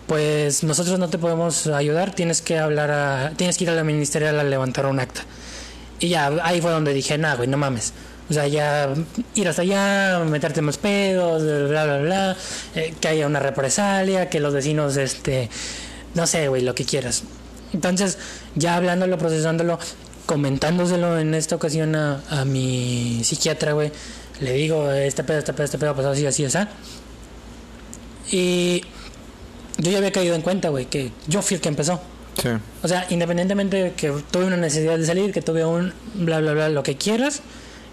pues nosotros no te podemos ayudar, tienes que hablar a, tienes que ir a la ministerial a levantar un acta. Y ya, ahí fue donde dije, nah, güey, no mames. O sea, ya ir hasta allá, meterte más pedos, bla, bla, bla, eh, que haya una represalia, que los vecinos, este, no sé, güey, lo que quieras. Entonces, ya hablándolo, procesándolo, comentándoselo en esta ocasión a, a mi psiquiatra, güey, le digo, este pedo, este pedo, este pedo, pasó así, así, así. Y yo ya había caído en cuenta, güey, que yo fui el que empezó. Sí. O sea, independientemente de que tuve una necesidad de salir, que tuve un bla, bla, bla, lo que quieras,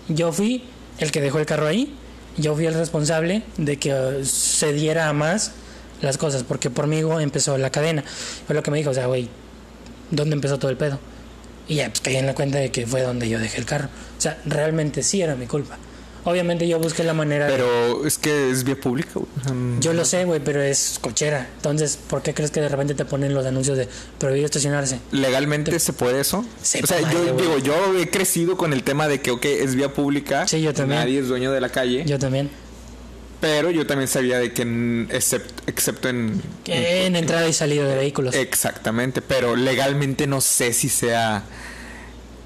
yo fui el que dejó el carro ahí. Yo fui el responsable de que eh, se diera a más las cosas, porque por mí empezó la cadena. Fue lo que me dijo, o sea, güey, ¿dónde empezó todo el pedo? Y ya, pues caí en la cuenta de que fue donde yo dejé el carro. O sea, realmente sí era mi culpa. Obviamente yo busqué la manera Pero es que es vía pública, mm, Yo lo sé, güey, pero es cochera. Entonces, ¿por qué crees que de repente te ponen los anuncios de prohibido estacionarse? ¿Legalmente se puede eso? Se o sea, puede, yo digo, yo he crecido con el tema de que, ok, es vía pública. Sí, yo también. Nadie es dueño de la calle. Yo también. Pero yo también sabía de que, en- except- excepto en... Que En entrada y salida de vehículos. Exactamente, pero legalmente no sé si sea...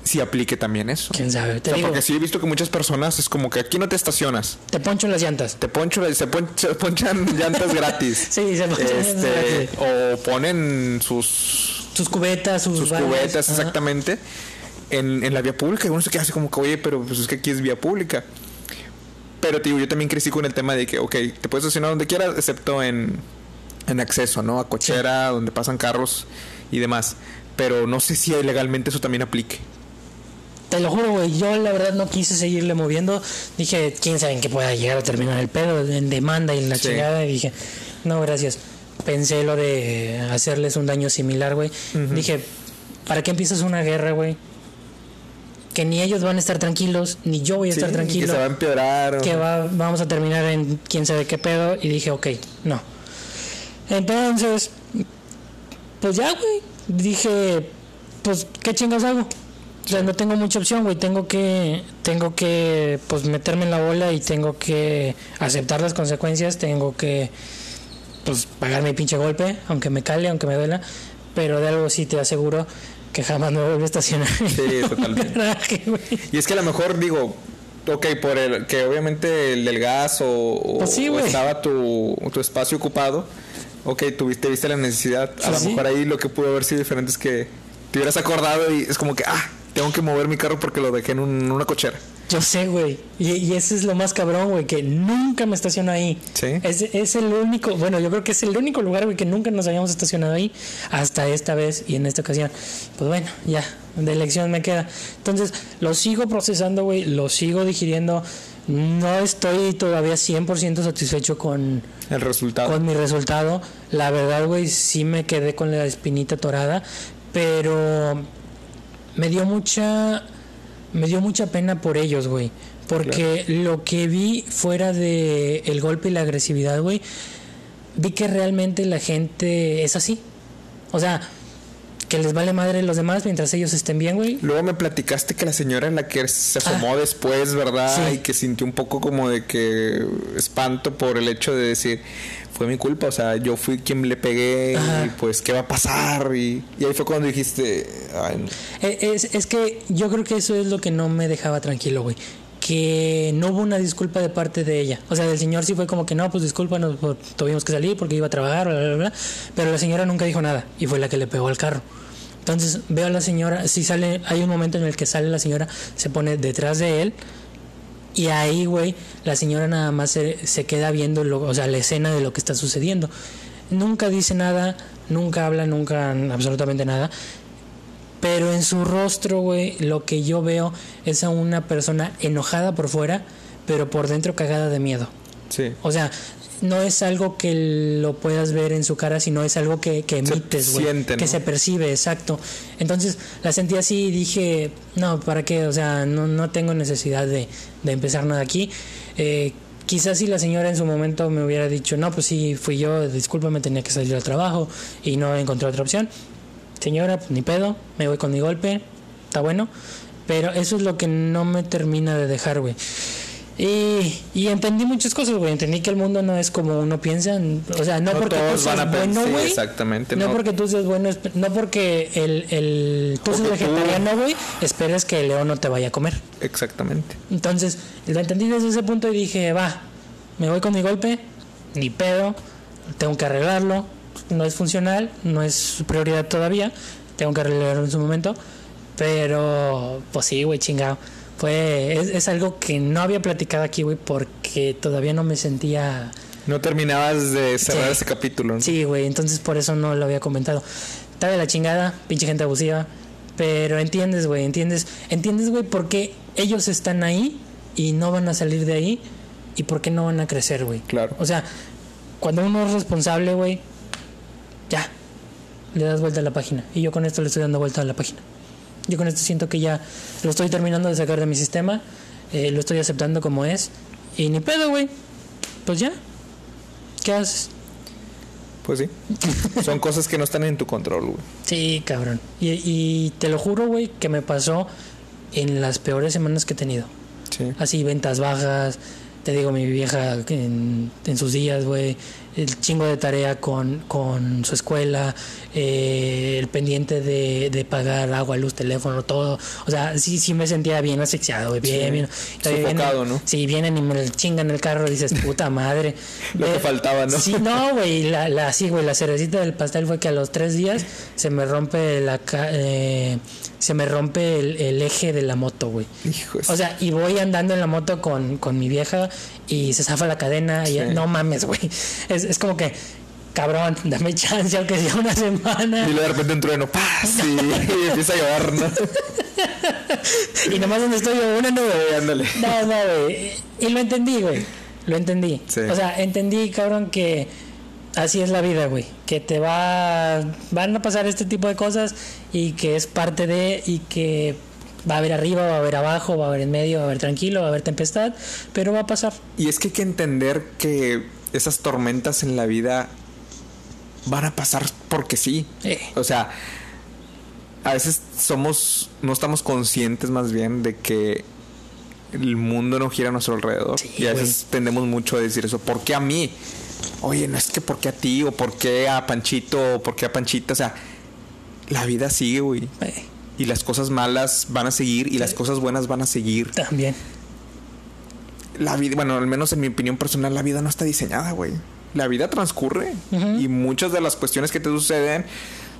Si aplique también eso. ¿Quién sabe? O Te sea, digo, porque sí he visto que muchas personas es como que aquí no te estacionas. te poncho las llantas. Te poncho, se, pon- se ponchan llantas gratis. Sí, se ponchan Este, gratis. o ponen sus Sus cubetas, sus, sus cubetas Ajá. exactamente en, en la vía pública y uno se queda así como que oye pero pues es que aquí es vía pública pero te digo yo también crecí con el tema de que ok te puedes estacionar donde quieras excepto en, en acceso no a cochera donde pasan carros y demás pero no sé si legalmente eso también aplique Te lo juro, güey. Yo la verdad no quise seguirle moviendo. Dije, quién sabe en qué pueda llegar a terminar el pedo en demanda y en la Sí. chingada. Y dije, no, gracias. Pensé lo de hacerles un daño similar, güey. Dije, ¿para qué empiezas una guerra, güey? Que ni ellos van a estar tranquilos, ni yo voy a Sí, estar que tranquilo. se va a empeorar que va- vamos a terminar en quién sabe qué pedo y dije, ok, no. Entonces, pues ya, güey, dije, pues, ¿qué chingas hago? O sea, no tengo mucha opción, güey, tengo que, tengo que, pues, meterme en la bola y tengo que aceptar las consecuencias, tengo que, pues, pagar mi pinche golpe, aunque me cale, aunque me duela, pero de algo sí te aseguro que jamás me vuelvo a estacionar. en Sí, totalmente. Y es que a lo mejor digo, ok, por el que obviamente el del gas o, Pues sí, o güey. estaba tu, tu espacio ocupado, ok, tuviste, viste la necesidad. A Pues lo sí. mejor ahí lo que pudo haber sido diferente es que te hubieras acordado y es como que, ah, tengo que mover mi carro porque lo dejé en un- una cochera. Yo sé, güey. Y, y ese es lo más cabrón, güey, que nunca me estaciono ahí. Sí. Es, es el único, bueno, yo creo que es el único lugar, güey, que nunca nos habíamos estacionado ahí hasta esta vez y en esta ocasión. Pues bueno, ya, de elección me queda. Entonces, lo sigo procesando, güey, lo sigo digiriendo. No estoy todavía 100% satisfecho con, El resultado. con mi resultado. La verdad, güey, sí me quedé con la espinita torada, pero me dio mucha me dio mucha pena por ellos, güey, porque lo que vi fuera de el golpe y la agresividad, güey, vi que realmente la gente es así. O sea, que les vale madre los demás mientras ellos estén bien, güey. Luego me platicaste que la señora en la que se asomó después, ¿verdad? Ah. Sí. Y que sintió un poco como de que espanto por el hecho de decir, fue mi culpa, o sea, yo fui quien le pegué Ajá. y pues, ¿qué va a pasar? Y, y ahí fue cuando dijiste, ay, no. Eh, Es, es que yo creo que eso es lo que no me dejaba tranquilo, güey. Que no hubo una disculpa de parte de ella. O sea, del señor sí fue como que no, pues discúlpanos, pues, tuvimos que salir porque iba a trabajar, bla, bla, bla. Pero la señora nunca dijo nada y fue la que le pegó al carro. Entonces veo a la señora, si sale, hay un momento en el que sale la señora, se pone detrás de él y ahí, güey, la señora nada más se, se queda viendo, lo, o sea, la escena de lo que está sucediendo. Nunca dice nada, nunca habla, nunca absolutamente nada. Pero en su rostro, güey, lo que yo veo es a una persona enojada por fuera, pero por dentro cagada de miedo. Sí. O sea, no es algo que lo puedas ver en su cara, sino es algo que, emites, güey. Que se percibe, exacto. Entonces la sentí así y dije, no, ¿para qué? O sea, no, no tengo necesidad de, de empezar nada aquí. Eh, quizás si la señora en su momento me hubiera dicho, no, pues sí, fui yo, discúlpame, tenía que salir al trabajo y no encontré otra opción. Señora, pues ni pedo, me voy con mi golpe, está bueno. Pero eso es lo que no me termina de dejar, güey. Y, y entendí muchas cosas, güey. Entendí que el mundo no es como uno piensa. O sea, no, No porque tú todos seas van a bueno, pensar- güey. exactamente, No, no. porque tú seas bueno, no porque el, el tú seas tú- vegetariano, güey, esperes que el león no te vaya a comer. Exactamente. Entonces, lo entendí desde ese punto y dije, va, me voy con mi golpe, ni pedo, tengo que arreglarlo, no es funcional, no es su prioridad todavía, tengo que arreglarlo en su momento, pero pues sí, güey, chingado. Fue, es, es algo que no había platicado aquí, güey, porque todavía no me sentía... No terminabas de cerrar Sí. ese capítulo. ¿no? Sí, güey, entonces por eso no lo había comentado. Está de la chingada, pinche gente abusiva. Pero entiendes, güey, entiendes. Entiendes, güey, por qué ellos están ahí y no van a salir de ahí y por qué no van a crecer, güey. Claro. O sea, cuando uno es responsable, güey, ya, le das vuelta a la página. Y yo con esto le estoy dando vuelta a la página. Yo con esto siento que ya lo estoy terminando de sacar de mi sistema, eh, lo estoy aceptando como es, y ni pedo, güey. Pues ya, ¿qué haces? Pues sí. Son cosas que no están en tu control, güey. Sí, cabrón. Y, y te lo juro, güey, que me pasó en las peores semanas que he tenido. Sí. Así, ventas bajas. Te digo, mi vieja en, en sus días, güey. El chingo de tarea con, con su escuela. eh, el pendiente de, de pagar agua, luz, teléfono, todo. O sea, sí, sí me sentía bien asfixiado. Bien, Sí. bien. Sofocado, ¿no? Sí, vienen y me chingan el carro y dices, puta madre. Lo que Eh, faltaba, ¿no? Sí, no, güey. La, la, sí, güey. La cerecita del pastel fue que a los tres días se me rompe la. eh, se me rompe el, el eje de la moto, güey. Hijos. O sea, y voy andando en la moto con, con mi vieja y se zafa la cadena y no mames, güey. Es, es como que, cabrón, dame chance aunque sea una semana. y luego de repente un trueno, ¡paz! Y, y empieza a llover, ¿no? Y nomás donde estoy yo, una nube. Sí, ándale. No, no, güey. Y lo entendí, güey. Lo entendí. Sí. O sea, entendí, cabrón, que así es la vida, güey. Que te va. Van a pasar este tipo de cosas y que es parte de. Y que va a haber arriba, va a haber abajo, va a haber en medio, va a haber tranquilo, va a haber tempestad. Pero va a pasar. Y es que hay que entender que esas tormentas en la vida van a pasar porque sí. Sí. O sea, a veces somos, no estamos conscientes más bien de que el mundo no gira a nuestro alrededor. Sí, y a veces tendemos mucho a decir eso. ¿Por qué a mí? Oye, no es que por qué a ti, o por qué a Panchito, o por qué a Panchita. O sea, la vida sigue, güey. Eh, Y las cosas malas van a seguir y las cosas buenas van a seguir. también. La vida, bueno, al menos en mi opinión personal, la vida no está diseñada, güey. La vida transcurre y muchas de las cuestiones que te suceden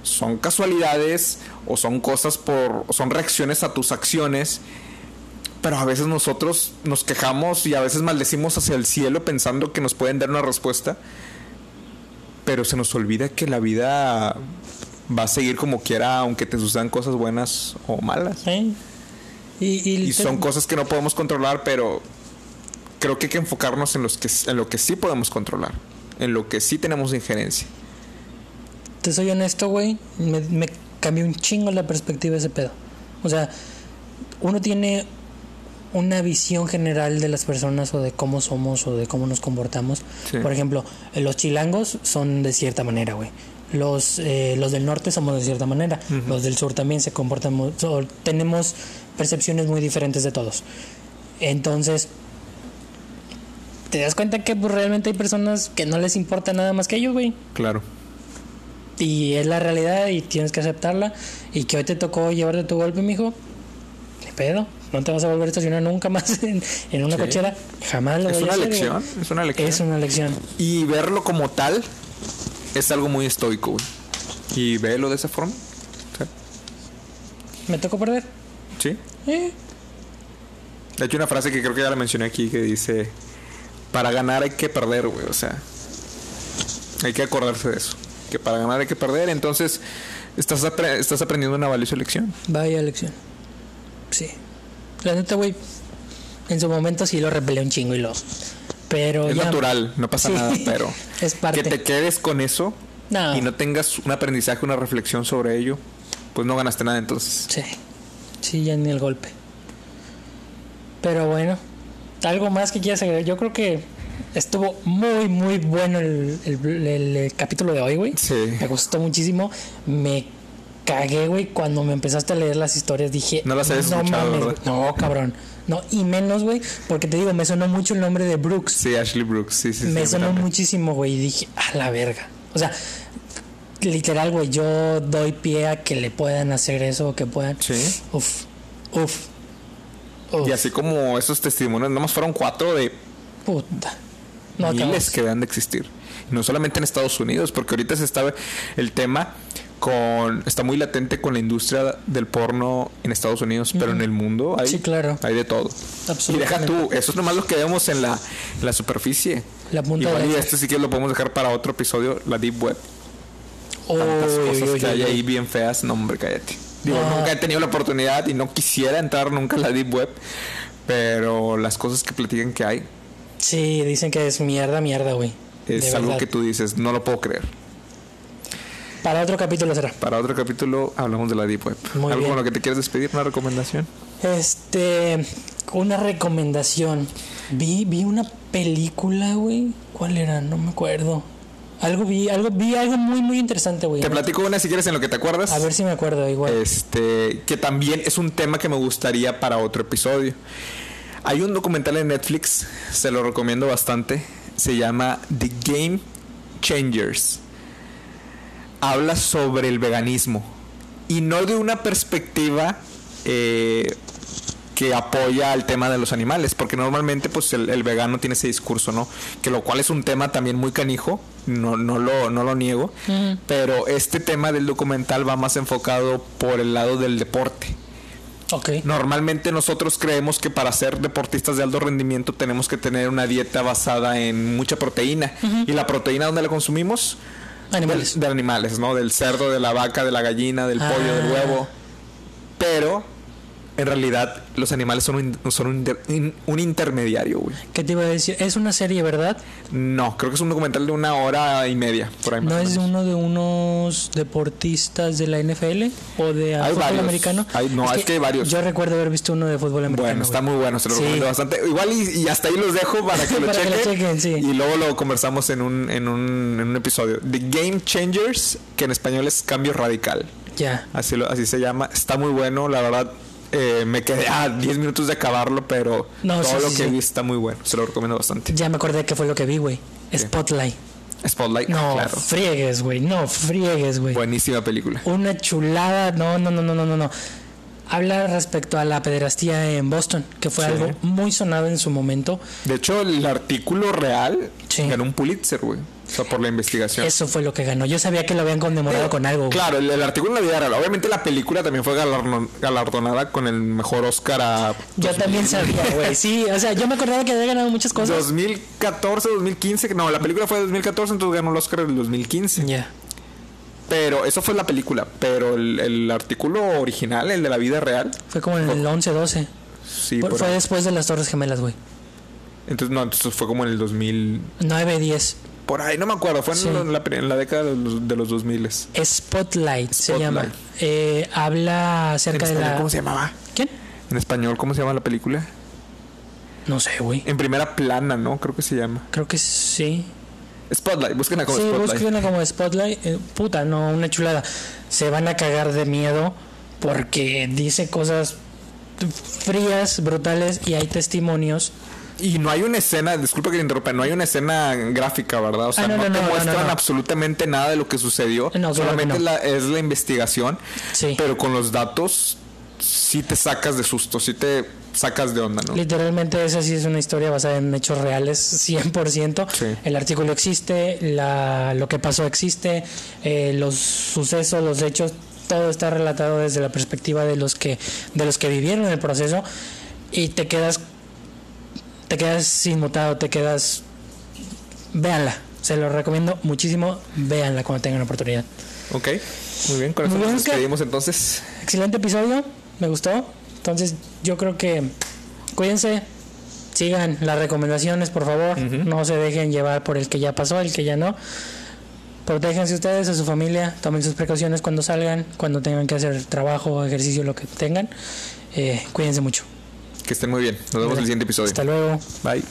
son casualidades o son cosas por, o son reacciones a tus acciones. Pero a veces nosotros nos quejamos y a veces maldecimos hacia el cielo pensando que nos pueden dar una respuesta. Pero se nos olvida que la vida va a seguir como quiera, aunque te sucedan cosas buenas o malas. ¿eh? Y, y Y son cosas que no podemos controlar, pero creo que hay que enfocarnos en, los que, en lo que sí podemos controlar, en lo que sí tenemos injerencia. te soy honesto, güey, me, me cambió un chingo la perspectiva de ese pedo. O sea, uno tiene una visión general de las personas o de cómo somos o de cómo nos comportamos. Sí. Por ejemplo, los chilangos son de cierta manera, güey. Los, eh, los del norte somos de cierta manera. Los del sur también se comportan... tenemos percepciones muy diferentes de todos. Entonces, te das cuenta que pues, realmente hay personas que no les importa nada más que ellos, güey Claro. y es la realidad y tienes que aceptarla y que hoy te tocó llevarte tu golpe, mijo. ¿Qué pedo? No te vas a volver a estacionar nunca más en, en una Sí. cochera. Jamás lo Es voy a una hacer, lección, güey. es una lección. Es una lección. Y verlo como tal es algo muy estoico, güey. Y velo de esa forma. ¿Me tocó perder? Sí. Eh, De hecho, una frase que creo que ya la mencioné aquí que dice: Para ganar hay que perder, güey. O sea, hay que acordarse de eso. Que para ganar hay que perder. Entonces, estás, apre- estás aprendiendo una valiosa lección. vaya lección. Sí. La neta, güey. En su momento sí lo repelé un chingo y lo. Pero Es ya. natural, no pasa Sí. nada, pero Es parte. que te quedes con eso No. y no tengas un aprendizaje, una reflexión sobre ello, pues no ganaste nada entonces. Sí. Sí, ya ni el golpe. Pero bueno, algo más que quieras agregar. Yo creo que estuvo muy, muy bueno el, el- el- el capítulo de hoy, güey. Sí. Me gustó muchísimo. Me cagué, güey, cuando me empezaste a leer las historias. Dije, No las habías escuchado, mames, ¿verdad? güey". No, cabrón. No, y menos, güey, porque te digo, me sonó mucho el nombre de Brooks. Sí, Ashley Brooks, sí, sí. me sonó también. muchísimo, güey, y dije, a la verga. O sea, literal, güey, yo doy pie a que le puedan hacer eso, que puedan. Sí. Uf, uf. uf, Y así como esos testimonios, nomás fueron cuatro de Puta. No miles que deben de existir. No solamente en Estados Unidos, porque ahorita se está el tema con está muy latente con la industria del porno en Estados Unidos, pero en el mundo hay, Sí, claro. hay de todo. Y deja tú, eso es nomás lo que vemos en la, en la superficie. La punta Igual de y este sí que lo podemos dejar para otro episodio, la Deep Web. Uy, Tantas cosas que hay ahí bien feas, no hombre, cállate. Digo, nunca he tenido la oportunidad y no quisiera entrar nunca a la Deep Web, pero las cosas que platican que hay, Sí, dicen que es mierda, mierda, güey. es De algo verdad. que tú dices, no lo puedo creer. Para otro capítulo será. Para otro capítulo hablamos de la Deep Web. Muy ¿Algo bien. con lo que te quieres despedir? ¿Una recomendación? Este, una recomendación. Vi, vi una película, güey. ¿Cuál era? No me acuerdo. Algo vi, algo vi algo muy muy interesante, güey. Te platico una si quieres en lo que te acuerdas. A ver si me acuerdo igual. Este, que también es un tema que me gustaría para otro episodio. Hay un documental en Netflix, se lo recomiendo bastante. Se llama The Game Changers. Habla sobre el veganismo. Y no de una perspectiva eh, que apoya al tema de los animales. Porque normalmente pues el, el vegano tiene ese discurso, ¿no? Que lo cual es un tema también muy canijo. No, no, lo, no lo niego. Pero este tema del documental va más enfocado por el lado del deporte. Normalmente nosotros creemos que para ser deportistas de alto rendimiento tenemos que tener una dieta basada en mucha proteína. ¿Y la proteína dónde la consumimos? Animales. De animales, ¿no? Del cerdo, de la vaca, de la gallina, del pollo, del Ah. huevo. Pero en realidad los animales son un, son un, un intermediario, güey. ¿Qué te iba a decir? Es una serie, ¿verdad? No, creo que es un documental de una hora y media, por ahí más ¿No o es menos. uno de unos deportistas de la NFL o de Hay fútbol varios. americano? Hay- no, es que hay varios. Yo recuerdo haber visto uno de fútbol americano. Bueno, está güey. muy bueno, se lo Sí. recomiendo bastante. Igual y, y hasta ahí los dejo para que lo Para que chequen. lo chequen, sí. Y luego lo conversamos en un, en, un, en un episodio. The Game Changers, que en español es Cambio Radical. Ya. Así, lo, así se llama. Está muy bueno, la verdad. Eh, me quedé a 10 minutos de acabarlo, pero No, todo sí, lo sí, que sí. vi está muy bueno. Se lo recomiendo bastante. Ya me acordé que fue lo que vi, güey. Spotlight. Spotlight, No, claro. friegues, güey. No, friegues, güey. Buenísima película. Una chulada. No, no, no, no, no, no, no. Habla respecto a la pederastía en Boston, que fue algo muy sonado en su momento. De hecho, el artículo real ganó un Pulitzer, güey. O sea, por la investigación. Eso fue lo que ganó. Yo sabía que lo habían conmemorado con algo. güey. Claro, el, el artículo en la vida real. Obviamente la película también fue galardo- galardonada con el mejor Oscar a Yo también sabía, güey. Sí, o sea, yo me acordaba que había ganado muchas cosas. 2014, 2015. No, la película fue de 2014, entonces ganó el Oscar en el 2015. Ya. Pero eso fue la película. Pero el, el artículo original, el de la vida real, Fue como en el 11-12. sí, Fue- por fue ahí. después de las Torres Gemelas, güey. Entonces, no, entonces fue como en el 2000. 9-10. Por ahí, no me acuerdo. Fue en, la, en la década de los, de los 2000. Spotlight, se llama. Eh, habla En acerca de español, la. ¿Cómo se llamaba? ¿Quién? En español, ¿cómo se llama la película? No sé, güey. En primera plana, ¿no? Creo que se llama. Creo que sí. Spotlight, busquen como Sí, Spotlight. búsquenla como Spotlight. Eh, puta, no, una chulada. Se van a cagar de miedo porque dice cosas frías, brutales y hay testimonios. Y no hay una escena, disculpa que te interrumpa, no hay una escena gráfica, ¿verdad? O sea, Ah, no, no, no, te no, muestran absolutamente nada de lo que sucedió. Solamente la- es la investigación. Sí. Pero con los datos sí te sacas de susto, sí te sacas de onda, ¿no? Literalmente esa sí es una historia basada en hechos reales, 100%. Sí. El artículo existe, la, lo que pasó existe, eh, los sucesos, los hechos, todo está relatado desde la perspectiva de los que de los que vivieron el proceso y te quedas te quedas inmutado, te quedas véanla, se lo recomiendo muchísimo, véanla cuando tengan oportunidad. Ok, muy bien, con eso nos despedimos entonces. Excelente episodio, me gustó. Entonces, yo creo que cuídense, sigan las recomendaciones, por favor. No se dejen llevar por el que ya pasó, el que ya no. Protéjanse ustedes, a su familia, tomen sus precauciones cuando salgan, cuando tengan que hacer trabajo, ejercicio, lo que tengan. Eh, cuídense mucho. Que estén muy bien. Nos vemos en el siguiente episodio. Hasta luego. Bye.